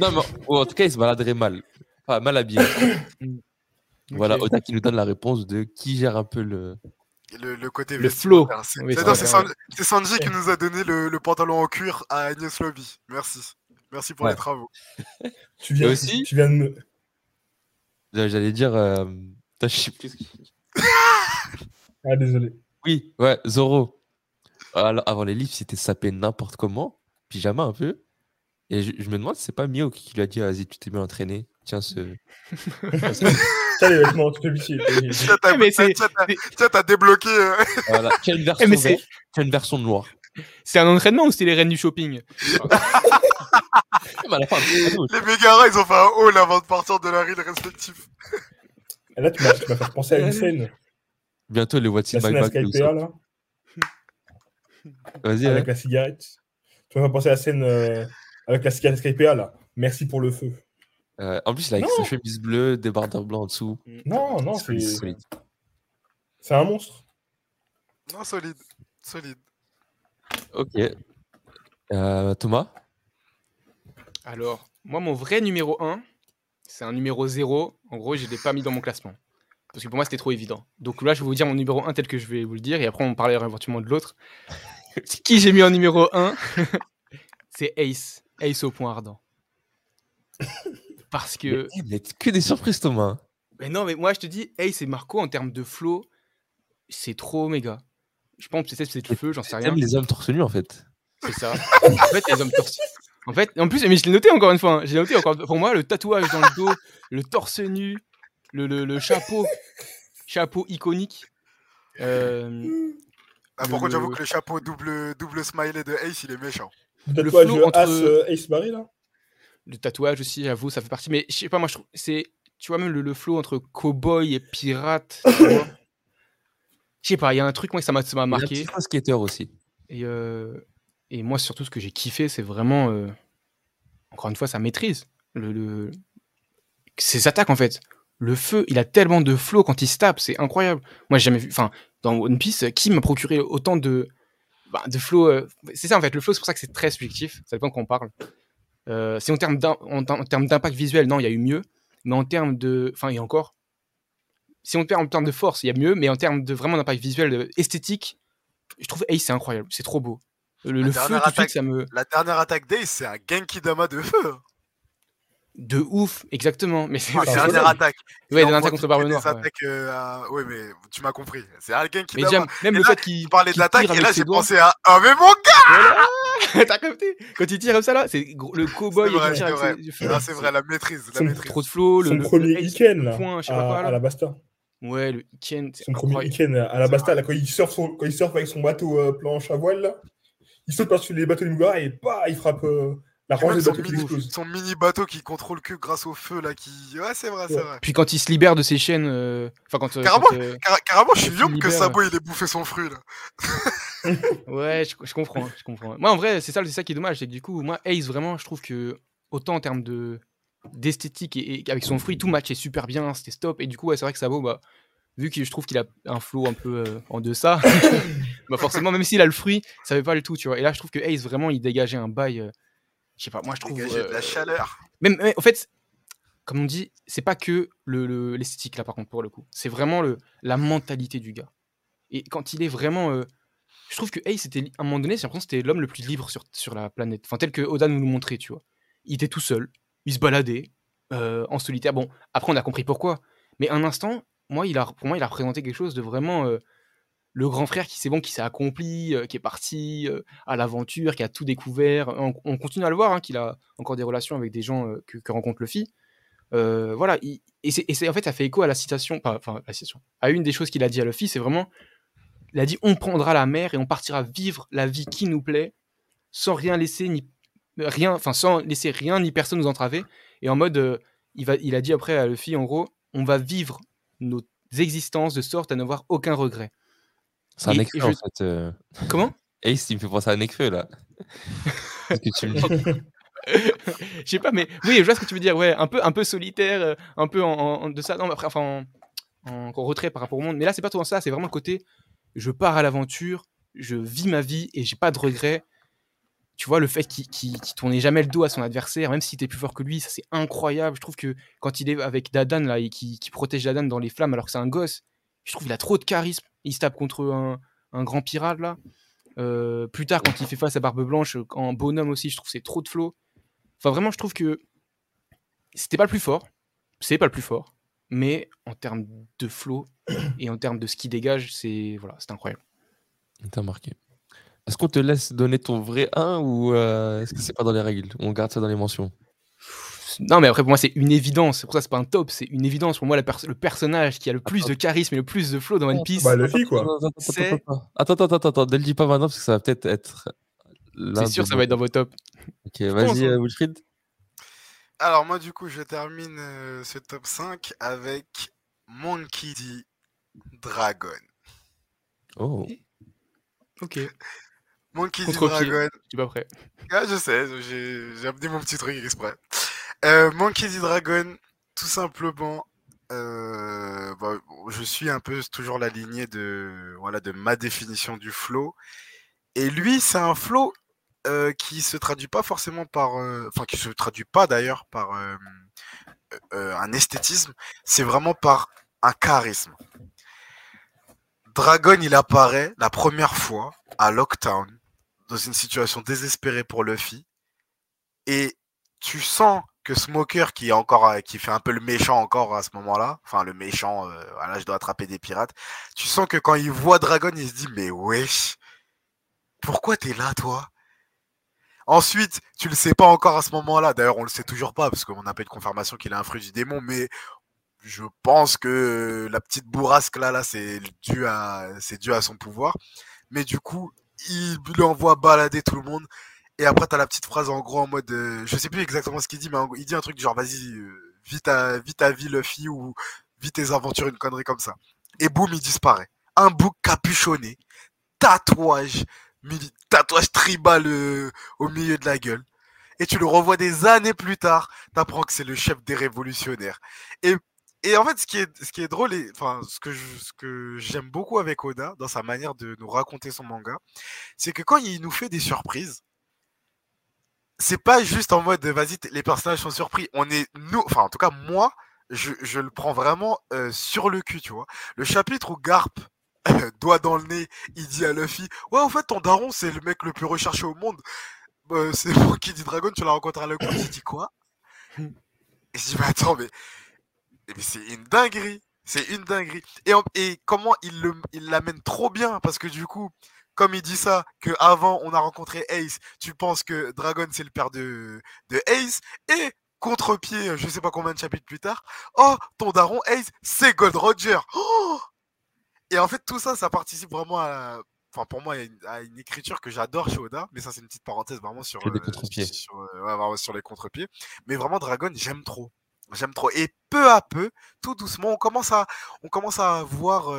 Non, mais ou en tout cas, il se baladerait mal. Pas mal habillé. Voilà, Ok. Oda qui nous donne la réponse de qui gère un peu le. Le, le côté Le flow. vestimentaire. C'est Oui, non, Sanji qui nous a donné le, le pantalon en cuir à Agnès Lobby. Merci. Merci pour Ouais. les travaux. Tu viens, aussi- tu viens de me. J'allais dire. euh, putain, je sais plus ce qu'il- Ah, désolé. Oui, ouais, Zoro. Alors, avant les livres, c'était sapé n'importe comment, pyjama un peu. Et je, je me demande si c'est pas Mio qui lui a dit Vas-y, tu t'es bien entraîné. Tiens, ce. Tiens, les vêtements, tu fais pitié. Tiens, t'as Eh, mais c'est- tiens, t'as- c'est- tiens, t'as débloqué. euh, Voilà. (laughs) Une version mais c'est- verte, une version noire. C'est un entraînement ou c'était les reines du shopping? Ah, mais à la fin, c'est pas nous. Les Mégara, ils ont fait un haul avant de partir de leur île respectif. Là, tu m'as fait penser à une scène. Bientôt, les What's in La My Bag. Vas-y, avec ouais. la cigarette. Tu m'as fait penser à la scène euh, avec la cigarette Skypea, là. Merci pour le feu. Euh, en plus, il a sa chemise bleue, des bardeurs blancs en dessous. Non, non, c'est solide. c'est un monstre. Non, solide. Solide. Ok. Euh, Thomas? Alors, moi, mon vrai numéro 1, c'est un numéro 0. En gros, je ne l'ai pas mis dans mon classement. Parce que pour moi, c'était trop évident. Donc là, je vais vous dire mon numéro 1 tel que je vais vous le dire. Et après, on parlera éventuellement de l'autre. (laughs) Qui j'ai mis en numéro 1 (laughs) C'est Ace. Ace au point ardent. (laughs) Parce que. Mais, mais que des surprises, Thomas. Mais non, mais moi, je te dis, Ace et Marco, en termes de flow, c'est trop méga. Je pense que c'est c'est le feu, j'en sais rien. T'aimes les hommes torse nu, en fait. C'est ça. en fait, les hommes torse En fait, en plus, mais je l'ai noté encore une fois. hein. J'ai noté encore. Pour moi, le tatouage dans le dos, (laughs) le torse nu, le, le- le chapeau, chapeau iconique. Euh, Ah, par contre, Le- j'avoue que le chapeau double, double smiley de Ace, il est méchant. Le tatouage flow entre- As euh, Ace Barry, là? Le tatouage aussi, j'avoue, ça fait partie. Mais je sais pas, moi, je trouve, c'est, tu vois, même le, le flow entre cowboy et pirate. tu vois. (laughs) Je sais pas, il y a un truc moi que ça m'a, ça m'a Il y a un marqué. skater aussi. Et, euh, et moi, surtout, ce que j'ai kiffé, c'est vraiment, euh, encore une fois, sa maîtrise. Le, le- Ses attaques, en fait. Le feu, il a tellement de flow quand il se tape, c'est incroyable. Moi, j'ai jamais vu. Enfin, dans One Piece, qui m'a procuré autant de, bah, de flow euh, C'est ça, en fait. Le flow, c'est pour ça que c'est très subjectif. Ça dépend de quoi on parle. Euh, si en termes d'impact visuel, non, il y a eu mieux. Mais en termes de. Enfin, et encore. Si on perd en termes de force, il y a mieux. Mais en termes de vraiment d'impact visuel, euh, esthétique, je trouve Ace, c'est incroyable. C'est trop beau. Le, La le feu, tout dernière de suite, attaque- ça me. La dernière attaque d'Ace, c'est un Genki Dama de feu. De ouf, exactement. Mais c'est. La c'est c'est- dernière attaque. Ouais, envoie attaques contre Barbe Noire. ouais. euh, à- Ouais, mais tu m'as compris. C'est un Genki Mais Dama. j'aime même Et le là, fait qu'il. Tu parlais de l'attaque, et là, j'ai pensé à. Oh, mais mon gars (laughs) Voilà (laughs) T'as capté? Quand il tire comme ça là, c'est gros- le cowboy C'est vrai, qui tire avec ses-. Ah, c'est vrai, la maîtrise. La Son- maîtrise. Trop de flow, le, Son le- premier le Iken, le là, point, je sais pas à, la Basta. Ouais, le Iken, Son premier week-end à la Basta, là, quand il surfe, son- quand il surfe avec son bateau euh, planche à voile, là, il saute par-dessus les bateaux du Mugar et bah, il frappe euh, la range des son bateaux qui mini, explosent. son mini bateau qui contrôle que grâce au feu là qui. Ouais, c'est vrai, c'est vrai. Puis quand il se libère de ses chaînes, euh, enfin quand, euh, Carrément. quand, euh, Car- carrément, je suis il que Sabo il ait bouffé son fruit là. (laughs) Ouais, je, je comprends, je comprends. Moi, en vrai, c'est ça, c'est ça qui est dommage, c'est que du coup, moi, Ace, vraiment, je trouve que autant en termes de d'esthétique et, et avec son fruit, tout match est super bien, c'était stop. Et du coup, ouais, c'est vrai que Sabo, bah, vu que je trouve qu'il a un flow un peu euh, en deçà, (coughs) bah forcément, même s'il a le fruit, ça fait pas le tout, tu vois. Et là, je trouve que Ace, vraiment, il dégageait un bail. euh, je sais pas, moi, je trouve. Dégager de euh, la chaleur. même, mais, en fait, comme on dit, c'est pas que le- le- l'esthétique là, par contre, pour le coup. C'est vraiment le, la mentalité du gars. Et quand il est vraiment. euh, je trouve que Ace, c'était, à un moment donné, j'ai l'impression que c'était l'homme le plus libre sur, sur la planète. Enfin, tel que Oda nous le montrait, tu vois. Il était tout seul, il se baladait euh, en solitaire. Bon, après, on a compris pourquoi. Mais un instant, moi, il a, pour moi, il a représenté quelque chose de vraiment. euh, le grand frère qui c'est bon, qui s'est accompli, euh, qui est parti euh, à l'aventure, qui a tout découvert. On, on continue à le voir, hein, qu'il a encore des relations avec des gens que, que rencontre Luffy. Voilà, il- et, c'est, en fait, ça fait écho à la citation, enfin, à une des choses qu'il a dit à Luffy, c'est vraiment, il a dit, on prendra la mer et on partira vivre la vie qui nous plaît, sans rien laisser ni rien, enfin, sans laisser rien ni personne nous entraver. Et en mode, il, il a dit après à Luffy, en gros, on va vivre nos existences de sorte à n'avoir aucun regret. C'est un je- en fait. euh. Comment? (laughs) Ace, il me fait penser à Nekfeu, là. (laughs) ce que tu me dis? Je sais pas, mais oui, je vois ce que tu veux dire. Ouais, un peu, un peu solitaire, euh, un peu en, en- de ça. Non, après, enfin, en, en- en retrait par rapport au monde. Mais là, c'est pas trop ça. C'est vraiment le côté, je pars à l'aventure, je vis ma vie et j'ai pas de regrets. Tu vois, le fait qu'il qu'il qu'il tournait jamais le dos à son adversaire, même si t'es plus fort que lui, ça c'est incroyable. Je trouve que quand il est avec Dadan là et qui, protège Dadan dans les flammes alors que c'est un gosse, je trouve qu'il a trop de charisme. Il se tape contre un, grand pirate là. Euh, plus tard, quand il fait face à Barbe Blanche en bonhomme aussi, je trouve c'est trop de flow. Enfin, vraiment, je trouve que c'était pas le plus fort. C'est pas le plus fort. Mais en termes de flow et en termes de ce qu'il dégage, c'est voilà, c'est incroyable. T'as marqué. Est-ce qu'on te laisse donner ton vrai 1 ou euh, est-ce que c'est pas dans les règles? On garde ça dans les mentions? Non, mais après, pour moi, c'est une évidence. C'est pour ça, c'est pas un top. C'est une évidence. Pour moi, la pers- le personnage qui a le plus de charisme et le plus de flow dans One Piece, Bah, Luffy, quoi. Attends, attends, attends, attends, attends, attends, attends, ne le dis pas maintenant parce que ça va peut-être être. c'est sûr, ça va être dans vos tops. Ok, vas-y, hein. euh, Wilfried. Alors moi du coup je termine euh, ce top 5 avec Monkey D. Dragon. Oh, Ok, je Monkey D. Dragon. suis pas prêt. Ah, je sais, j'ai amené mon petit truc exprès. Euh, Monkey D. Dragon, tout simplement, euh, bah, je suis un peu toujours la lignée de, voilà, de ma définition du flow. Et lui, c'est un flow euh, qui se traduit pas forcément par, euh, enfin qui se traduit pas d'ailleurs par un esthétisme, c'est vraiment par un charisme. Dragon, il apparaît la première fois à Locktown dans une situation désespérée pour Luffy. Et tu sens que Smoker, qui est encore, euh, qui fait un peu le méchant encore à ce moment-là, enfin le méchant, euh, voilà, je dois attraper des pirates. Tu sens que quand il voit Dragon, il se dit mais wesh, pourquoi t'es là toi? Ensuite, tu le sais pas encore à ce moment-là. D'ailleurs, on le sait toujours pas parce qu'on n'a pas eu de confirmation qu'il est un fruit du démon, mais je pense que la petite bourrasque là, là, c'est dû à, c'est dû à son pouvoir. Mais du coup, il lui envoie balader tout le monde. Et après, t'as la petite phrase en gros en mode, euh, je sais plus exactement ce qu'il dit, mais il dit un truc genre, vas-y, ta, vis ta vie, Luffy, ou vis tes aventures, une connerie comme ça. Et boum, il disparaît. Un bouc capuchonné, tatouage, tatouage tribal euh, au milieu de la gueule. Et tu le revois des années plus tard, t'apprends que c'est le chef des révolutionnaires. Et, et en fait, ce qui est, ce qui est drôle, et, enfin, ce que je- ce que j'aime beaucoup avec Oda, dans sa manière de nous raconter son manga, c'est que quand il nous fait des surprises, c'est pas juste en mode vas-y les personnages sont surpris. On est nous enfin en tout cas moi je, je le prends vraiment euh, sur le cul tu vois. Le chapitre où Garp (laughs) doigt dans le nez il dit à Luffy ouais en fait ton daron c'est le mec le plus recherché au monde. Euh, c'est (laughs) moi qui dit Dragon tu l'as rencontré à le coin il dit quoi? Et je dis mais attends mais, mais c'est une dinguerie c'est une dinguerie et, en- et comment il l'amène trop bien? Parce que du coup comme il dit ça, que avant on a rencontré Ace, tu penses que Dragon c'est le père de, de Ace, et contre-pied, je sais pas combien de chapitres plus tard. Oh, ton daron Ace, c'est Gold Roger. Oh et en fait, tout ça, ça participe vraiment à, enfin pour moi, à une, écriture que j'adore chez Oda, mais ça c'est une petite parenthèse vraiment sur, ouais, sur les contre-pieds. Mais vraiment Dragon, j'aime trop, j'aime trop. Et peu à peu, tout doucement, on commence à, on commence à voir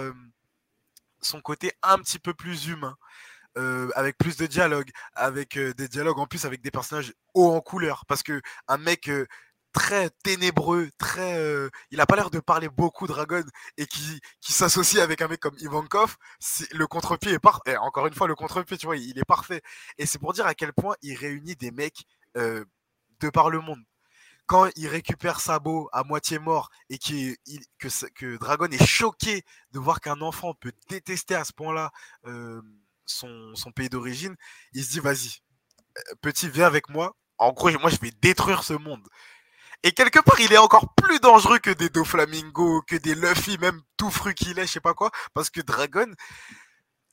son côté un petit peu plus humain. avec plus de dialogue, avec des dialogues en plus avec des personnages hauts en couleur. Parce que un mec très ténébreux, très. il a pas l'air de parler beaucoup Dragon et qui, qui s'associe avec un mec comme Ivankov, le contre-pied est parfait. Encore une fois, le contre-pied, tu vois, il est parfait. Et c'est pour dire à quel point il réunit des mecs de par le monde quand il récupère Sabo à moitié mort et que, que Dragon est choqué de voir qu'un enfant peut détester à ce point-là son, son, pays d'origine, il se dit vas-y, petit, viens avec moi. En gros, moi, je vais détruire ce monde. Et quelque part, il est encore plus dangereux que des Doflamingo, que des Luffy, même tout fru qu'il est, je sais pas quoi, parce que Dragon.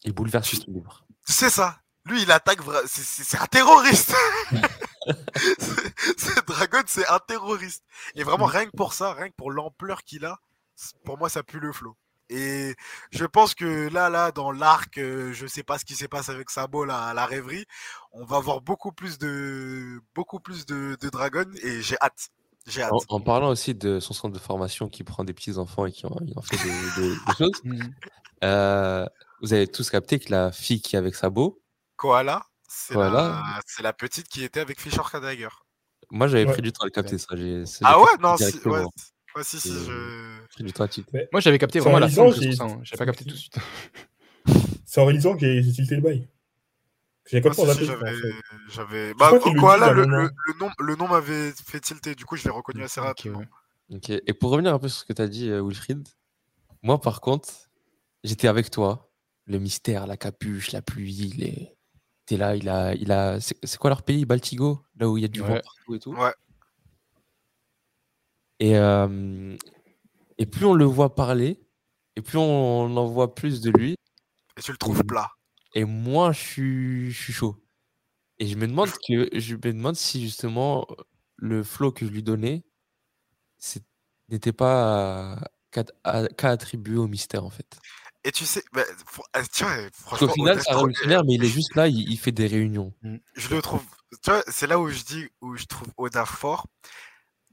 Il bouleverse livre. C'est ça. Lui, il attaque. C'est un terroriste. (laughs) ce Dragon, c'est un terroriste. Et vraiment, rien que pour ça, rien que pour l'ampleur qu'il a, pour moi, ça pue le flot. Et je pense que là, là, dans l'arc, euh, je sais pas ce qui s'est passé avec Sabo là, à la rêverie, on va voir beaucoup plus de, beaucoup plus de, de Dragon et j'ai hâte. J'ai hâte. En, parlant aussi de son centre de formation qui prend des petits enfants et qui en, fait des, (laughs) choses, mmh. euh, vous avez tous capté que la fille qui est avec Sabo, Koala, c'est la... la... petite qui était avec Fisher Kadagger. Moi, j'avais pris du temps à le capter, ça. Ah ouais? Non, si, ouais. si, si, je... pris du temps à Moi, j'avais capté vraiment la fin, j'ai hein. pas capté tout de suite. (laughs) C'est en réalisant que j'ai tilté le bail. J'ai compris ah, si, j'avais. Bah, Koala, le, le, nom, le nom m'avait fait tilter, du coup, je l'ai reconnu assez rapidement. Ok, et pour revenir un peu sur ce que tu as dit, euh, Wilfried, moi, par contre, j'étais avec toi. Le mystère, la capuche, la pluie, les là, il a, il a. C'est quoi leur pays, Baltigo, là où il y a du vent partout et tout. Ouais. Et, et plus on le voit parler, et plus on en voit plus de lui. Et tu le trouves plat. Et moins je suis, je suis chaud. Et je me demande que je me demande si justement le flow que je lui donnais n'était pas qu'à attribuer au mystère en fait. Et tu sais, bah, ah, franchement. Au final, c'est un révolutionnaire, mais il est juste là, il, fait des réunions. Mmh. Je le trouve. Tu vois, c'est là où je dis, où je trouve Oda fort.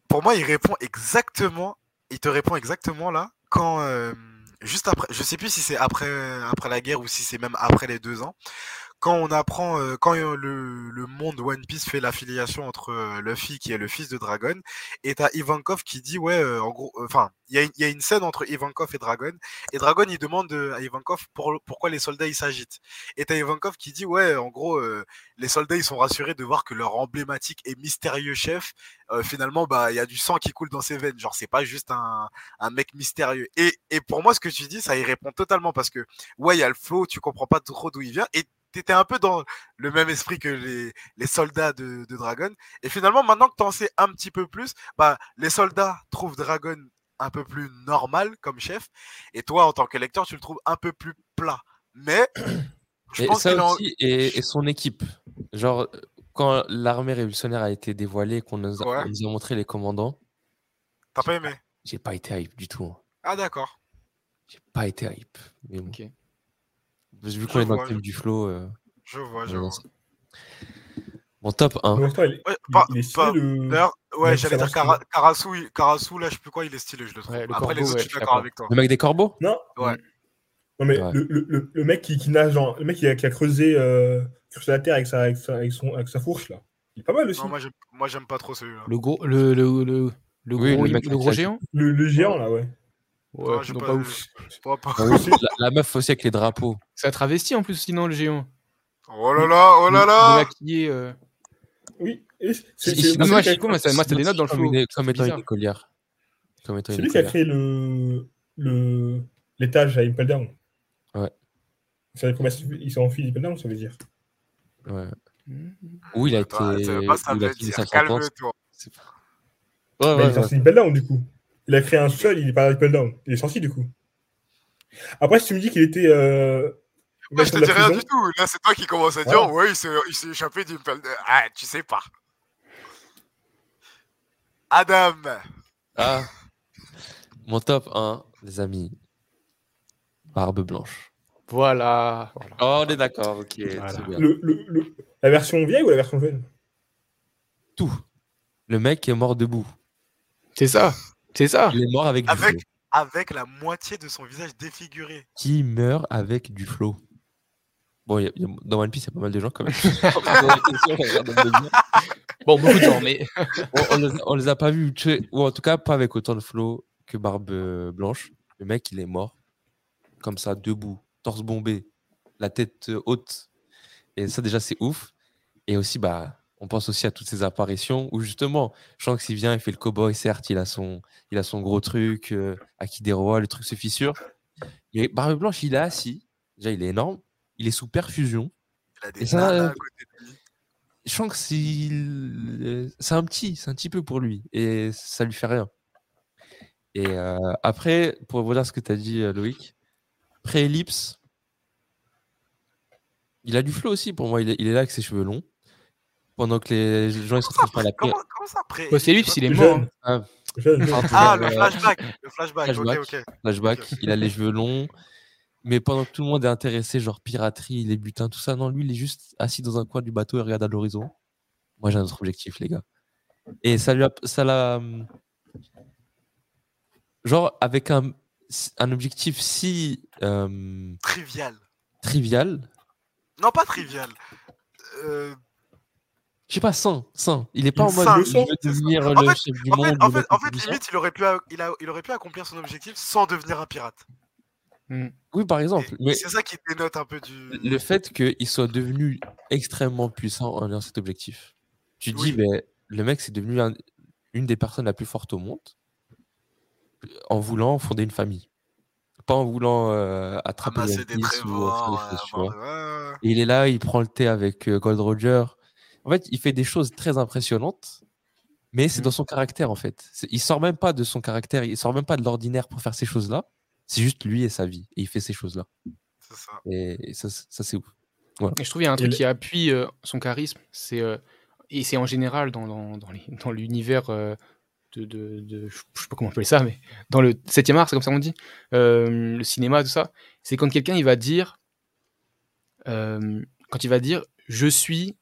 Pour moi, il répond exactement. Il te répond exactement là quand. juste après, je sais plus si c'est après, après la guerre ou si c'est même après les deux ans quand on apprend, euh, quand le, le, monde One Piece fait l'affiliation entre euh, Luffy, qui est le fils de Dragon, et t'as Ivankov qui dit, ouais, euh, en gros, enfin, il y, y, a une scène entre Ivankov et Dragon, et Dragon, il demande à Ivankov pour, pourquoi les soldats, ils s'agitent. Et t'as Ivankov qui dit, ouais, en gros, les soldats, ils sont rassurés de voir que leur emblématique et mystérieux chef, finalement, bah, il y a du sang qui coule dans ses veines. Genre, c'est pas juste un, un mec mystérieux. Et, et pour moi, ce que tu dis, ça y répond totalement parce que, ouais, il y a le flow, tu comprends pas trop d'où il vient, et tu un peu dans le même esprit que les, les soldats de, de, Dragon. Et finalement, maintenant que tu en sais un petit peu plus, bah, les soldats trouvent Dragon un peu plus normal comme chef. Et toi, en tant que lecteur, tu le trouves un peu plus plat. Mais. Je et pense ça aussi, et, son équipe. Genre, quand l'armée révolutionnaire a été dévoilée, qu'on nous, a montré les commandants. T'as pas aimé? J'ai pas été hype du tout. Hein. Ah, d'accord. J'ai pas été hype. Mais bon. Vu qu'on est dans le thème du flow. Euh, je vois, je vois. Bon, top 1. Ouais, il, il. Ouais, j'allais dire Karasu, Karasu, là, je sais plus quoi, il est stylé, je le trouve. Ouais, Après, corbeau, les autres, je suis d'accord avec toi. Le mec des corbeaux? Non. Ouais. Non, mais le, le, le, mec qui, qui nage dans. Le mec qui a, qui a creusé, euh, creusé la terre avec sa, avec, sa, avec, son, avec sa fourche, là. Il est pas mal aussi. Non, moi, j'aime pas trop celui-là. Le gros, le, le, le, le, oui, gros, le, mec, le gros géant? Le, le géant, là, ouais. Ouais, non, pas, pas ouf. Pas, pas la, la, meuf aussi avec les drapeaux. C'est un travesti en plus, sinon, le géant. Oh là là, oh là là maquillé. Euh... Oui. C'est moi, Chico, moi, c'était des notes dans le flow. Comme étant une écolière. C'est lui qui a créé le l'étage à Impel Down. Ouais. Ils sont enfui d'Impel Down, ça veut dire? Ouais. Où il a été. il a fini sa sentence. Ouais, ouais, il est sorti d'Impel Down, du coup. Il a créé un seul, il est pas Down. Il est sorti, du coup. Après, si tu me dis qu'il était. Euh, moi, je te dis rien du tout. Là, c'est toi qui commences à dire, ouais, il s'est échappé d'une pelle. Ah, tu sais pas. Adam. Ah, mon top 1, les amis. Barbe blanche. Voilà. voilà. Oh, on est d'accord, ok. Voilà. c'est bien. Le, le- le- la version vieille ou la version jeune? Tout. Le mec est mort debout. C'est ça. C'est ça. Il est mort avec du Avec- flow. Avec la moitié de son visage défiguré. Qui meurt avec du flow Bon, il y a- il y a- dans One Piece, il y a pas mal de gens quand même. (laughs) Bon, beaucoup de gens, mais. on, on les, on les a pas vus tuer, ou en tout cas pas avec autant de flow que Barbe Blanche. Le mec, il est mort, comme ça, debout, torse bombé, la tête haute. Et ça, déjà, c'est ouf. Et aussi, bah, on pense aussi à toutes ces apparitions où justement, Shanks, il vient, il fait le cowboy, certes, il a son, il a son gros truc, euh, Aki des rois, le truc se fissure. Et Barbe Blanche, il est assis. Déjà, il est énorme. Il est sous perfusion. Il a des Et ça, euh, à côté de lui. Shanks, il- euh, c'est un petit, c'est un petit peu pour lui et ça lui fait rien. Et après, pour revenir ce que tu as dit, Loïc, pré-ellipse, il a du flow aussi pour moi. Il est, il est là avec ses cheveux longs. Pendant que les gens ils sont en train de la Comment, pire. comment ça après Ouais, c'est lui, il est mort. Jeune. hein. Ah, Euh, le flashback. Le flashback. il a les cheveux longs. Mais pendant que tout le monde est intéressé, genre piraterie, les butins, tout ça, non, lui, il est juste assis dans un coin du bateau et regarde à l'horizon. Moi, j'ai un autre objectif, les gars. Et ça lui a. Ça l'a. hum, Genre, avec un, un objectif si euh, Trivial. trivial, Non, pas trivial. Euh, je sais pas, sain, sain. Il est pas en mode sain, je veux devenir En le fait- chef du en fait, monde. en fait, en limite, il aurait, pu, a- il, a- il aurait pu accomplir son objectif sans devenir un pirate. Oui, par exemple. Mais C'est ça qui dénote un peu du. le fait qu'il soit devenu extrêmement puissant en ayant cet objectif. Tu te dis, Oui. ben, le mec, c'est devenu un- une des personnes la plus forte au monde en voulant fonder une famille. Pas en voulant euh, attraper Ramasser One des ou euh, ouais, ouais, ouais. Et il est là, il prend le thé avec euh, Gold Roger. En fait, il fait des choses très impressionnantes, mais c'est dans son caractère, en fait. Il sort même pas de son caractère, il sort même pas de l'ordinaire pour faire ces choses-là. C'est juste lui et sa vie. Et il fait ces choses-là. C'est ça. Et, et ça, c'est- ça c'est ouf. Et je trouve qu'il y a un truc qui appuie euh, son charisme, c'est euh, et c'est en général dans, dans, dans les- dans l'univers euh, de, de, de- je sais pas comment appeler ça, mais dans le 7e art, c'est comme ça qu'on dit, euh, le cinéma, tout ça, c'est quand quelqu'un il va dire, euh, quand il va dire je suis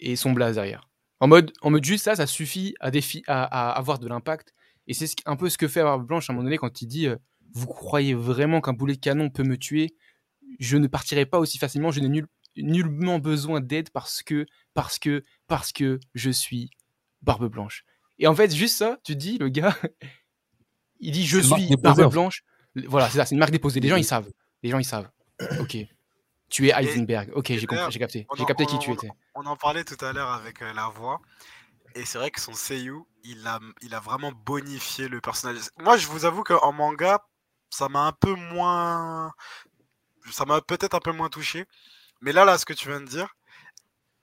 et son blaze derrière. En mode, en mode juste ça, ça suffit à, défi à, à avoir de l'impact. Et c'est ce- un peu ce que fait Barbe Blanche à un moment donné quand il dit euh, Vous croyez vraiment qu'un boulet de canon peut me tuer? Je ne partirai pas aussi facilement, je n'ai nul, nullement besoin d'aide parce que, parce que, parce que je suis Barbe Blanche. Et en fait, juste ça, tu dis, le gars, (laughs) il dit Je suis Barbe. Blanche. Voilà, c'est ça, c'est une marque déposée. Les gens, ils savent. Les gens, ils savent. Ok. Tu es Heisenberg. Ok, j'ai compris, j'ai capté. J'ai capté on qui tu étais. On en parlait tout à l'heure avec euh, la voix. Et c'est vrai que son seiyuu, il a, il a vraiment bonifié le personnage. Moi, je vous avoue qu'en manga, ça m'a un peu moins. Ça m'a peut-être un peu moins touché. Mais là, là, ce que tu viens de dire,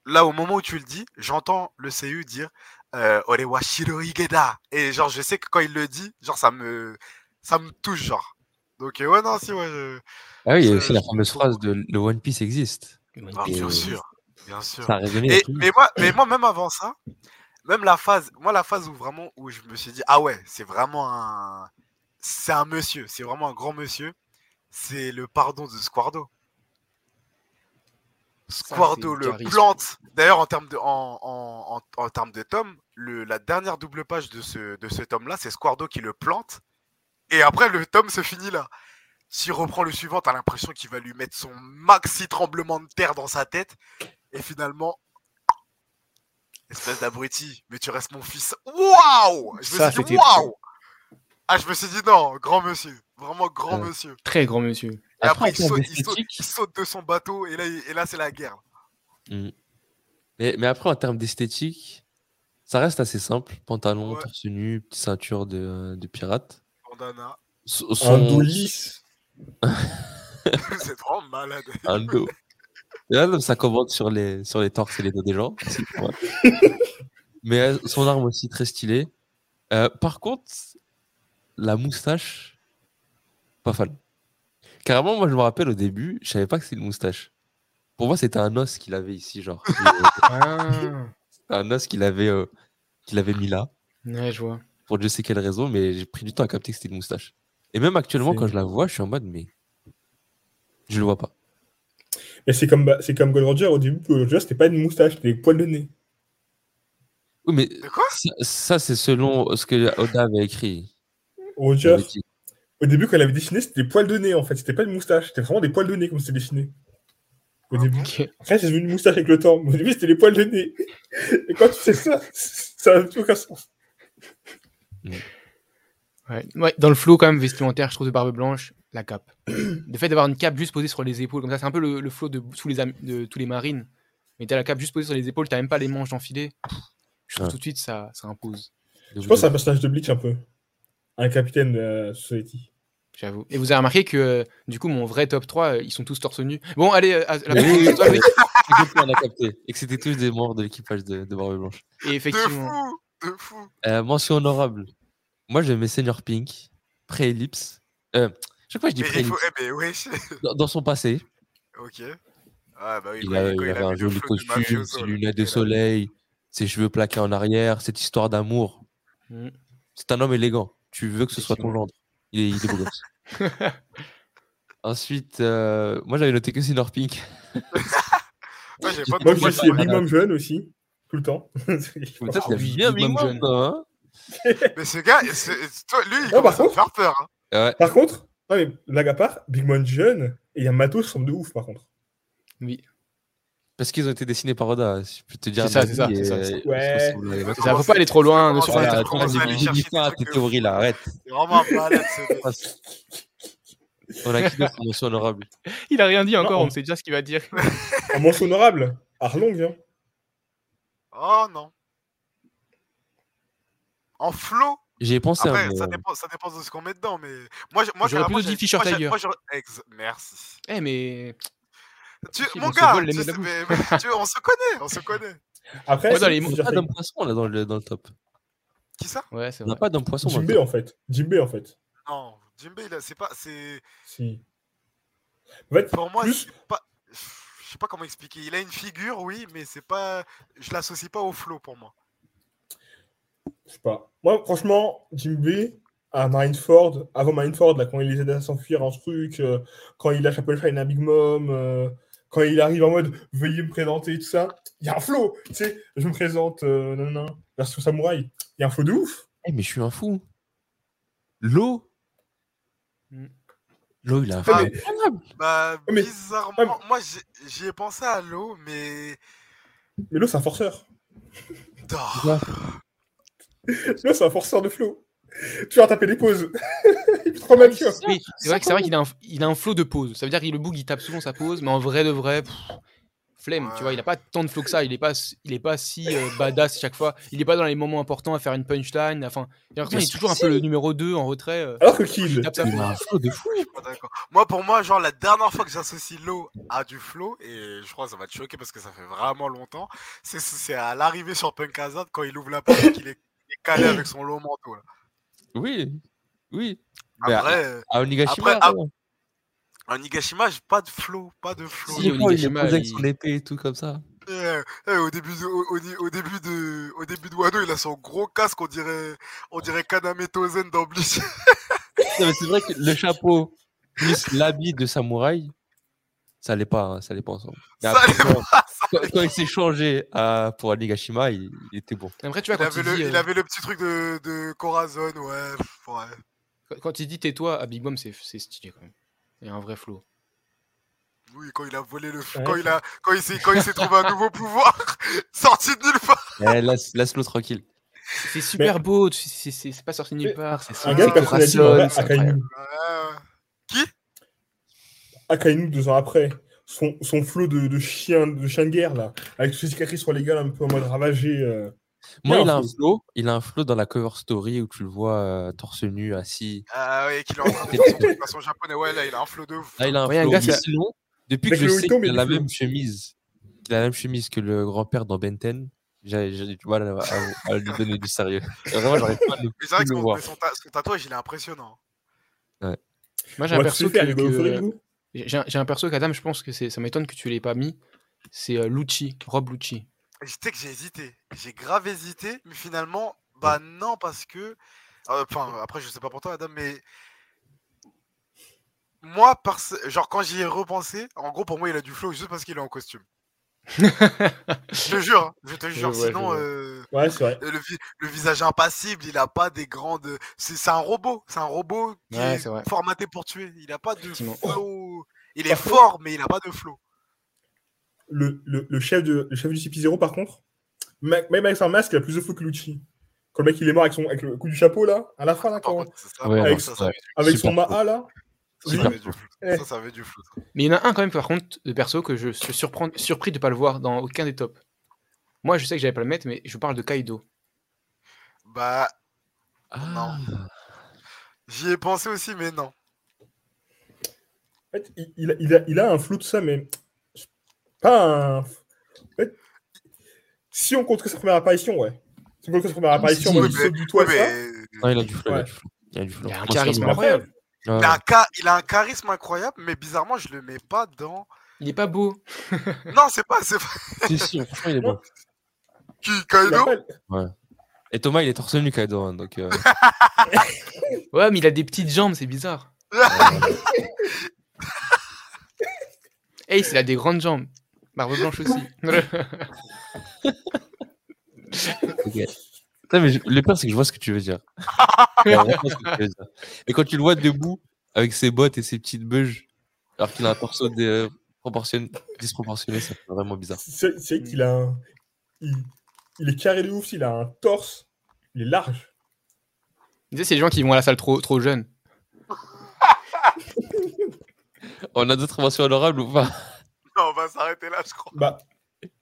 là, au moment où tu le dis, j'entends le seiyuu dire euh, Ore wa shiro higeda. Et genre, je sais que quand il le dit, genre, ça me, ça me touche, genre. Donc, euh, ouais, non, si, ouais. je- Ah oui, il y a aussi la fameuse phrase de le One Piece existe. Ah, bien sûr. Bien sûr. Ça a résonné. Et, mais, moi, mais moi, même avant ça, même la phase, moi, la phase où vraiment, où je me suis dit, ah ouais, c'est vraiment un. C'est un monsieur, c'est vraiment un grand monsieur. C'est le pardon de Squardo. Squardo le charisme. plante. D'ailleurs, en termes de, en, en, en, en termes de tome, le, la dernière double page de ce, de ce tome-là, c'est Squardo qui le plante. Et après, le tome se finit là. S'il reprend le suivant, t'as l'impression qu'il va lui mettre son maxi tremblement de terre dans sa tête. Et finalement, espèce d'abruti, mais tu restes mon fils. Waouh Je me Ça, suis dit waouh Ah, je me suis dit non, grand monsieur. Vraiment grand Ouais. monsieur. Très grand monsieur. Et Après, il saute, il, saute, d'esthétique- il saute de son bateau et là, il- et là c'est la guerre. Mm. Mais, mais après, en termes d'esthétique, ça reste assez simple. Pantalon, Ouais. torse nu, petite ceinture de, de pirate. Bandana. Son. (laughs) c'est vraiment malade. (laughs) un dos. Et là, ça commente sur les, sur les torses et les dos des gens. (laughs) Mais euh, son arme aussi très stylée. Euh, par contre, la moustache, pas fan. Carrément, moi je me rappelle au début, je savais pas que c'était une moustache. Pour moi, c'était un os qu'il avait ici, genre. Ah. un os qu'il avait, euh, qu'il avait mis là. Ouais, je vois. pour je sais quelle raison, mais j'ai pris du temps à capter que c'était une moustache. Et même actuellement, quand je la vois, je suis en mode, mais je le vois pas. Mais c'est comme, bah, c'est comme Gold Roger, au début, Gold Roger, c'était pas une moustache, c'était des poils de nez. Oui, mais quoi? ça, ça, c'est selon ce que Oda avait écrit. Roger, avait dit- au début, quand elle avait dessiné, c'était des poils de nez, en fait. C'était pas une moustache, c'était vraiment des poils de nez, comme c'était dessiné. Au début. Après, c'est devenu une moustache avec le temps. Mais Au début, c'était les poils de nez. (laughs) Et quand tu fais ça, ça n'a plus aucun sens. Ouais. Ouais, dans le flow quand même vestimentaire, je trouve de Barbe Blanche, la cape. (clears throat) le fait d'avoir une cape juste posée sur les épaules, comme ça, c'est un peu le, le flow de, sous les, am- de tous les marines. Mais t'as la cape juste posée sur les épaules, t'as même pas les manches d'enfiler. Je trouve Ouais. tout de suite ça, ça impose, Je pense que c'est un personnage de Bleach un peu. Un capitaine de la Society. j'avoue. Et vous avez remarqué que euh, du coup, mon vrai top 3, euh, ils sont tous torse nu. Bon, allez, euh, à la Oui, oui, oui. (laughs) on a capté. Et que c'était tous des membres de l'équipage de, de Barbe Blanche. Et De effectivement. fou De fou Euh, mention honorable. Moi, je mets Senior Pink, pré-ellipse. Euh, chaque fois, je dis pré-ellipse. faut. Eh, wesh (laughs) Dans, dans son passé, Ok. Ah, bah oui, il, a, avait un joli costume, ses lunettes de soleil, ses cheveux plaqués en arrière, cette histoire d'amour. Mm. C'est un homme élégant. Tu veux que ce soit ton gendre. Il est, il est beau gosse. (laughs) Ensuite, euh, moi j'avais noté que Senior Pink. (laughs) Moi, j'ai pas Moi, de je suis Mom jeune aussi. Tout le temps. Ça, Ah c'est oui, bien Big Big Mom Mom, jeune. toi, hein Mais ce gars, toi, lui, il par commence à me contre- faire peur. hein. Ouais. Par contre, non, mais blague à part, Big Mom jeune, et il y a Matos qui semble de ouf, par contre. Oui. Parce qu'ils ont été dessinés par Oda. Je peux te dire. C'est ça, un c'est ça, et- je Ouais. Ça faut pas aller trop loin, ne ça, pas des tes théories là, arrête. C'est vraiment un malade. (laughs) On a qui d'autre en mention honorable Il a rien dit encore, Non. on sait déjà ce qu'il va dire. (laughs) En mention honorable, Arlong, hein. Oh non. En flow J'y ai pensé. Après, hein, ça, euh, dépend, ça dépend de ce qu'on met dedans, mais moi, je- moi J'aurais plutôt dit Fisher j'ai- Tiger. moi, Ex- Merci. Eh, mais. Tu, Si, mon se gars, vole les tu mots de la sais, bouche. mais- mais tu- on se connaît, on se connaît. Après, Ouais, les mots- on n'a pas d'homme poisson là dans le, dans le top. Qui ça? Ouais, c'est On n'a pas d'homme poisson Jimbe, en fait. Jimbe, en fait. Non, Jimbe, c'est pas, c'est, Si. En fait, pour moi, plus, c'est pas, je sais pas comment expliquer. Il a une figure, oui, mais c'est pas, je l'associe pas au flow pour moi. Je sais pas. Moi, franchement, Jimbe, à Marineford, avant Marineford, là, quand il les aide à s'enfuir en truc, euh, quand il lâche Apple Fine à Big Mom, euh, quand il arrive en mode veuillez me présenter, tout ça, il y a un flow, tu sais, je me présente, euh, non, non, version samouraï, il y a un flow de ouf. Eh, mais je suis un fou. L'eau Mm. L'eau, il a un Ah, flow mais-. Bah, mais- bizarrement, moi, j'ai- j'y ai pensé à l'eau, mais Mais l'eau, c'est un forceur. Oh, L'eau, c'est un forceur de flow. Tu vas taper des pauses. (laughs) il est trop mal, tu vois. Oui, c'est vrai que c'est vrai qu'il a, un, il a un flow de pause. Ça veut dire qu'il le bug, il tape souvent sa pause, mais en vrai de vrai, pff, flemme. Tu vois, il a pas tant de flow que ça. Il est pas, il est pas si euh, badass chaque fois. Il est pas dans les moments importants à faire une punchline. Enfin, qu'il est toujours un peu le numéro 2 en retrait. euh, Alors que il Kill, tape sa Il pause. a un flow de fou. Moi, pour moi, genre, la dernière fois que j'associe l'eau à du flow, et je crois que ça va te choquer parce que ça fait vraiment longtemps, c'est- à l'arrivée sur Punk Hazard quand il ouvre la porte et qu'il est, il est calé avec (clears throat) son long manteau. Là. Oui, oui. Mais à, Après, euh, à Onigashima, après, ouais. en Nigashima, j'ai pas de flow, pas de flow. Si, quand il est Onigashima, posé avec son épée et tout comme ça. Eh, eh, au début de, au, au début de, au début de Wano, il a son gros casque, on dirait, on dirait Kaname Tozen dans Bleach. (laughs) C'est vrai que le chapeau plus l'habit de samouraï, ça allait pas, hein, ça allait pas ensemble. Mais Ça après, allait pas, quand- il s'est changé à- pour Onigashima, il, il était bon. Après, tu vois, Il quand avait, il, le, dit, il euh, avait le petit truc de, de Corazon, ouais. pff, ouais. quand- quand il dit tais-toi à Big Mom, c'est stylé quand même. Il y a un vrai flow. Oui, quand il a volé le Ouais. quand il a quand il s'est quand il s'est trouvé un nouveau pouvoir (laughs) sorti de nulle part. Eh, laisse, laisse-le tranquille. C'est super beau, c'est pas sorti nulle Mais part. C'est un gars, Corazon. Akainu, Ouais. Akainu, deux ans après, son, son flow de, de chien, de chien de guerre, là, avec ses cicatrices sur les gars, un peu en mode ravagé. euh, Moi, Il il a un un flow. Il a un flow dans la cover story où tu le vois euh, torse nu, assis. Ah ouais, qu'il est en train de (laughs) de façon japonais. Ouais, là, il a un flow de ouf. Là, il a un Ouais, un flow. gars, ça- sinon, depuis que je le sais qu'il a la même chemise, qu'il a la même chemise que le grand-père dans Benten, j'ai j'ai du mal à, à- à lui donner du sérieux. (laughs) Vraiment, j'arrive pas à ne Mais c'est vrai plus que le son, mais son ta- son tatouage, il est impressionnant. Moi, j'ai un perso que- j'ai un- perso qu'Adam, je pense que ça m'étonne que tu l'aies pas mis. C'est euh, Lucci, Rob Lucci. Et J'étais que j'ai hésité. J'ai grave hésité, mais finalement, Bah non, parce que. euh, Enfin, après, je sais pas pour toi, Adam, mais. Moi, parce... genre, quand j'y ai repensé, en gros, pour moi, il a du flow juste parce qu'il est en costume. (laughs) Je te jure, hein, je te jure. je Sinon, euh, Ouais, c'est vrai. le, vi- le visage impassible, il a pas des grandes. C'est un robot. C'est un robot qui Ouais, est formaté pour tuer. Il a pas de flow. Il est Par contre- fort, mais il a pas de flow. Le, le, le chef de, le chef du CP0, par contre, même avec son masque, il a plus de flow que Lucci. Quand le mec il est mort avec, son, avec le coup du chapeau, là, à la fin, là, quand, ça, Ouais, non, ça, ça avec son Maha, là, ça Super avait du flow. flow. Eh. Ça, ça avait du flow. ça. Mais il y en a un quand même, par contre, de perso que je suis surprend- surpris de pas le voir dans aucun des tops. Moi, je sais que j'allais pas le mettre, mais je parle de Kaido. Bah, Ah, j'y ai pensé aussi, mais non. En fait, il, il a, il, a, il a un flou de ça, mais pas un. En fait, si on compte que sa première apparition, ouais. Si on compte que sa première apparition, si, moi, il mais- saute du toit, Ouais, ça. mais non, il a du flow, il a Ouais. du flow. Il a du flow. Il a un charisme incroyable. Ouais. il, a un ca- il a un charisme incroyable, mais bizarrement, je le mets pas dans. Il est pas beau. (laughs) Non, c'est pas. C'est pas... Si, si, franchement, il est bon. Qui Il Kaido pas- Et Thomas, il est torse nu, Kaido. hein, donc, euh, Ouais, mais il a des petites jambes, c'est bizarre. (laughs) (laughs) euh, (laughs) Ace, il a des grandes jambes. Barbe blanche aussi. (laughs) mais je- le pire, c'est que je vois ce que tu veux dire. (laughs) Et quand tu le vois debout, avec ses bottes et ses petites beuges, alors qu'il a un torse dé- proportionné- disproportionné, ça fait vraiment bizarre. C'est c'est qu'il a un. Il, il est carré de ouf, il a un torse. Il est large. Tu sais, c'est les gens qui vont à la salle trop, trop jeunes. (laughs) On a d'autres mentions honorables ou pas (laughs) Non, on va s'arrêter là, je crois. Bah,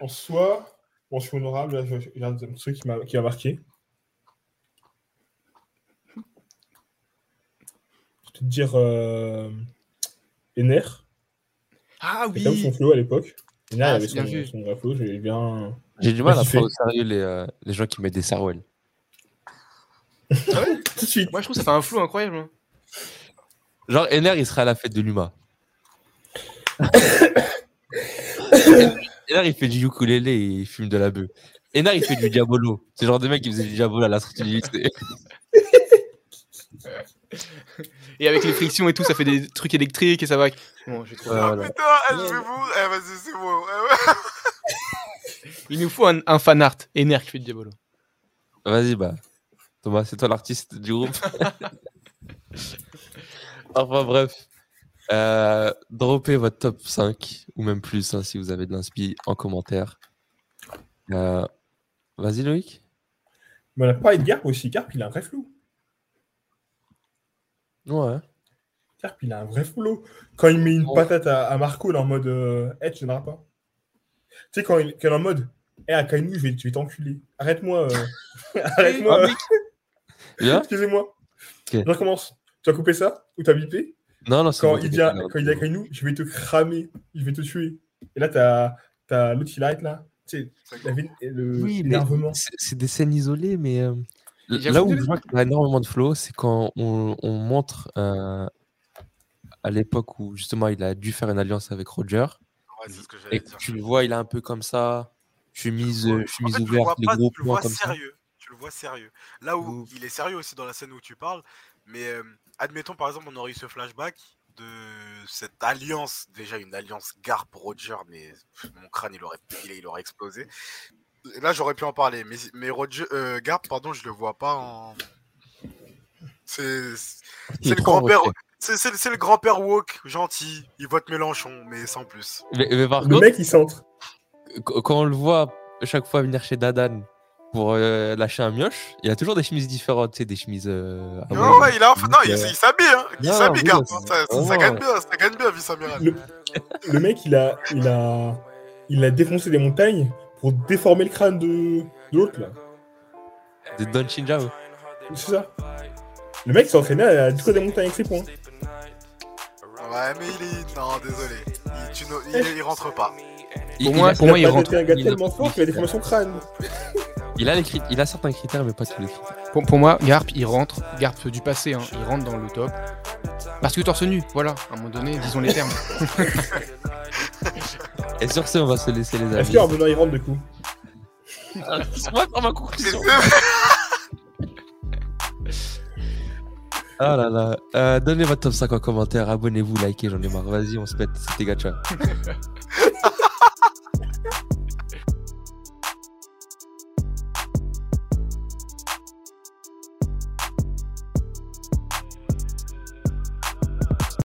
en soi, mention honorable, là, je, je regarde un truc qui m'a qui m'a marqué. Je vais te dire euh, Ener. Ah C'est comme son oui flow à l'époque. Ener, Ah, il avait bien son, son vrai flow, j'ai bien. J'ai du mal à prendre au sérieux les, euh, les gens qui mettent des sarouels. (laughs) Tout de suite. Moi, je trouve que ça fait un flou incroyable. hein. Genre, Ener, il serait à la fête de l'UMA. (coughs) Ener, il fait du ukulélé et il fume de la bœuf. Ener, il fait du diabolo. C'est le genre de mec qui faisait du diabolo à la sortie du lycée. (laughs) Et avec les frictions et tout, ça fait des trucs électriques et ça va. Bon. Ouais, Ah, voilà. putain, je vais vous. Eh, vas-y, c'est bon. Eh. (laughs) Il nous faut un, un fan art. Ener qui fait du diabolo. Vas-y, bah. Thomas, c'est toi l'artiste du groupe. (laughs) enfin, bref. Euh, droppez votre top 5 ou même plus hein, si vous avez de l'inspi en commentaire. Euh, Vas-y, Loïc. Mais on a parlé de Garp aussi. Garp, il a un vrai flow. Ouais. Garp, il a un vrai flow. Quand il met une patate à, à Marco, il est en mode euh, Eh, tu n'auras pas. Tu sais, quand il, quand il est en mode Eh, à Kainu, je vais, t'enculer. Arrête-moi. euh, (laughs) (laughs) Arrête-moi. Ah, (laughs) Excusez-moi. Je recommence. Tu as coupé ça Ou t'as bipé? Non, non, quand, il t'inquiète, quand il dit à Kainu, je vais te cramer, je vais te tuer. Et là, t'as as, l'autre, il arrête là. Tu sais, Oui, c'est des scènes isolées, mais euh, là où je vois qu'il y a énormément de flow, c'est quand on, on montre euh, à l'époque où justement il a dû faire une alliance avec Roger, Ouais, ce que et dire. tu le vois, il est un peu comme ça, chemise, En chemise fait, tu le vois ouverte, les gros tu le points vois comme ça. sérieux. Tu le vois sérieux. Là où il est sérieux aussi dans la scène où tu parles, mais euh, admettons par exemple, on aurait eu ce flashback de cette alliance, déjà une alliance Garp-Roger, mais pff, mon crâne il aurait, il, il aurait explosé. Et là j'aurais pu en parler, mais, mais Roger, euh, Garp, pardon, je le vois pas en. C'est le grand-père. C'est c'est le- grand-père woke, gentil, il vote Mélenchon, mais sans plus. Mais, mais par Le contre, mec, il centre. qu- quand on le voit chaque fois venir chez Dadan pour euh, lâcher un mioche, il a toujours des chemises différentes, tu sais, des chemises. euh, ouais, il a enfin, non, il, il s'habille, hein. Il s'habille, oui, hein. Ça, ça- ça vraiment- gagne bien, ça gagne bien, vice-amiral. Le, le mec, il a, il, a, il a défoncé des montagnes pour déformer le crâne de, de l'autre, là. Des Don Chinjao. C'est ça. Le mec s'est entraîné à détruire des montagnes avec ses poings. Ouais, mais il est. Non, désolé. Il, tu il, il rentre pas. Il, Pour il moi, a- pour moi, il a rentre. été un gars Il a- tellement fort qu'il a déformé son crâne. Il a, les il a certains critères, mais pas tous les critères. Pour, pour moi, Garp, il rentre. Garp du passé, hein, il rentre dans le top. Parce que torse nu, voilà, à un moment donné, disons les termes. (laughs) Et sur ce, on va se laisser les amis. Est-ce qu'Arnaud il rentre du coup? C'est moi. (laughs) Ah là là. Euh, donnez votre top 5 en commentaire, abonnez-vous, likez, j'en ai marre. Vas-y, on se pète. C'était Gacha. (laughs)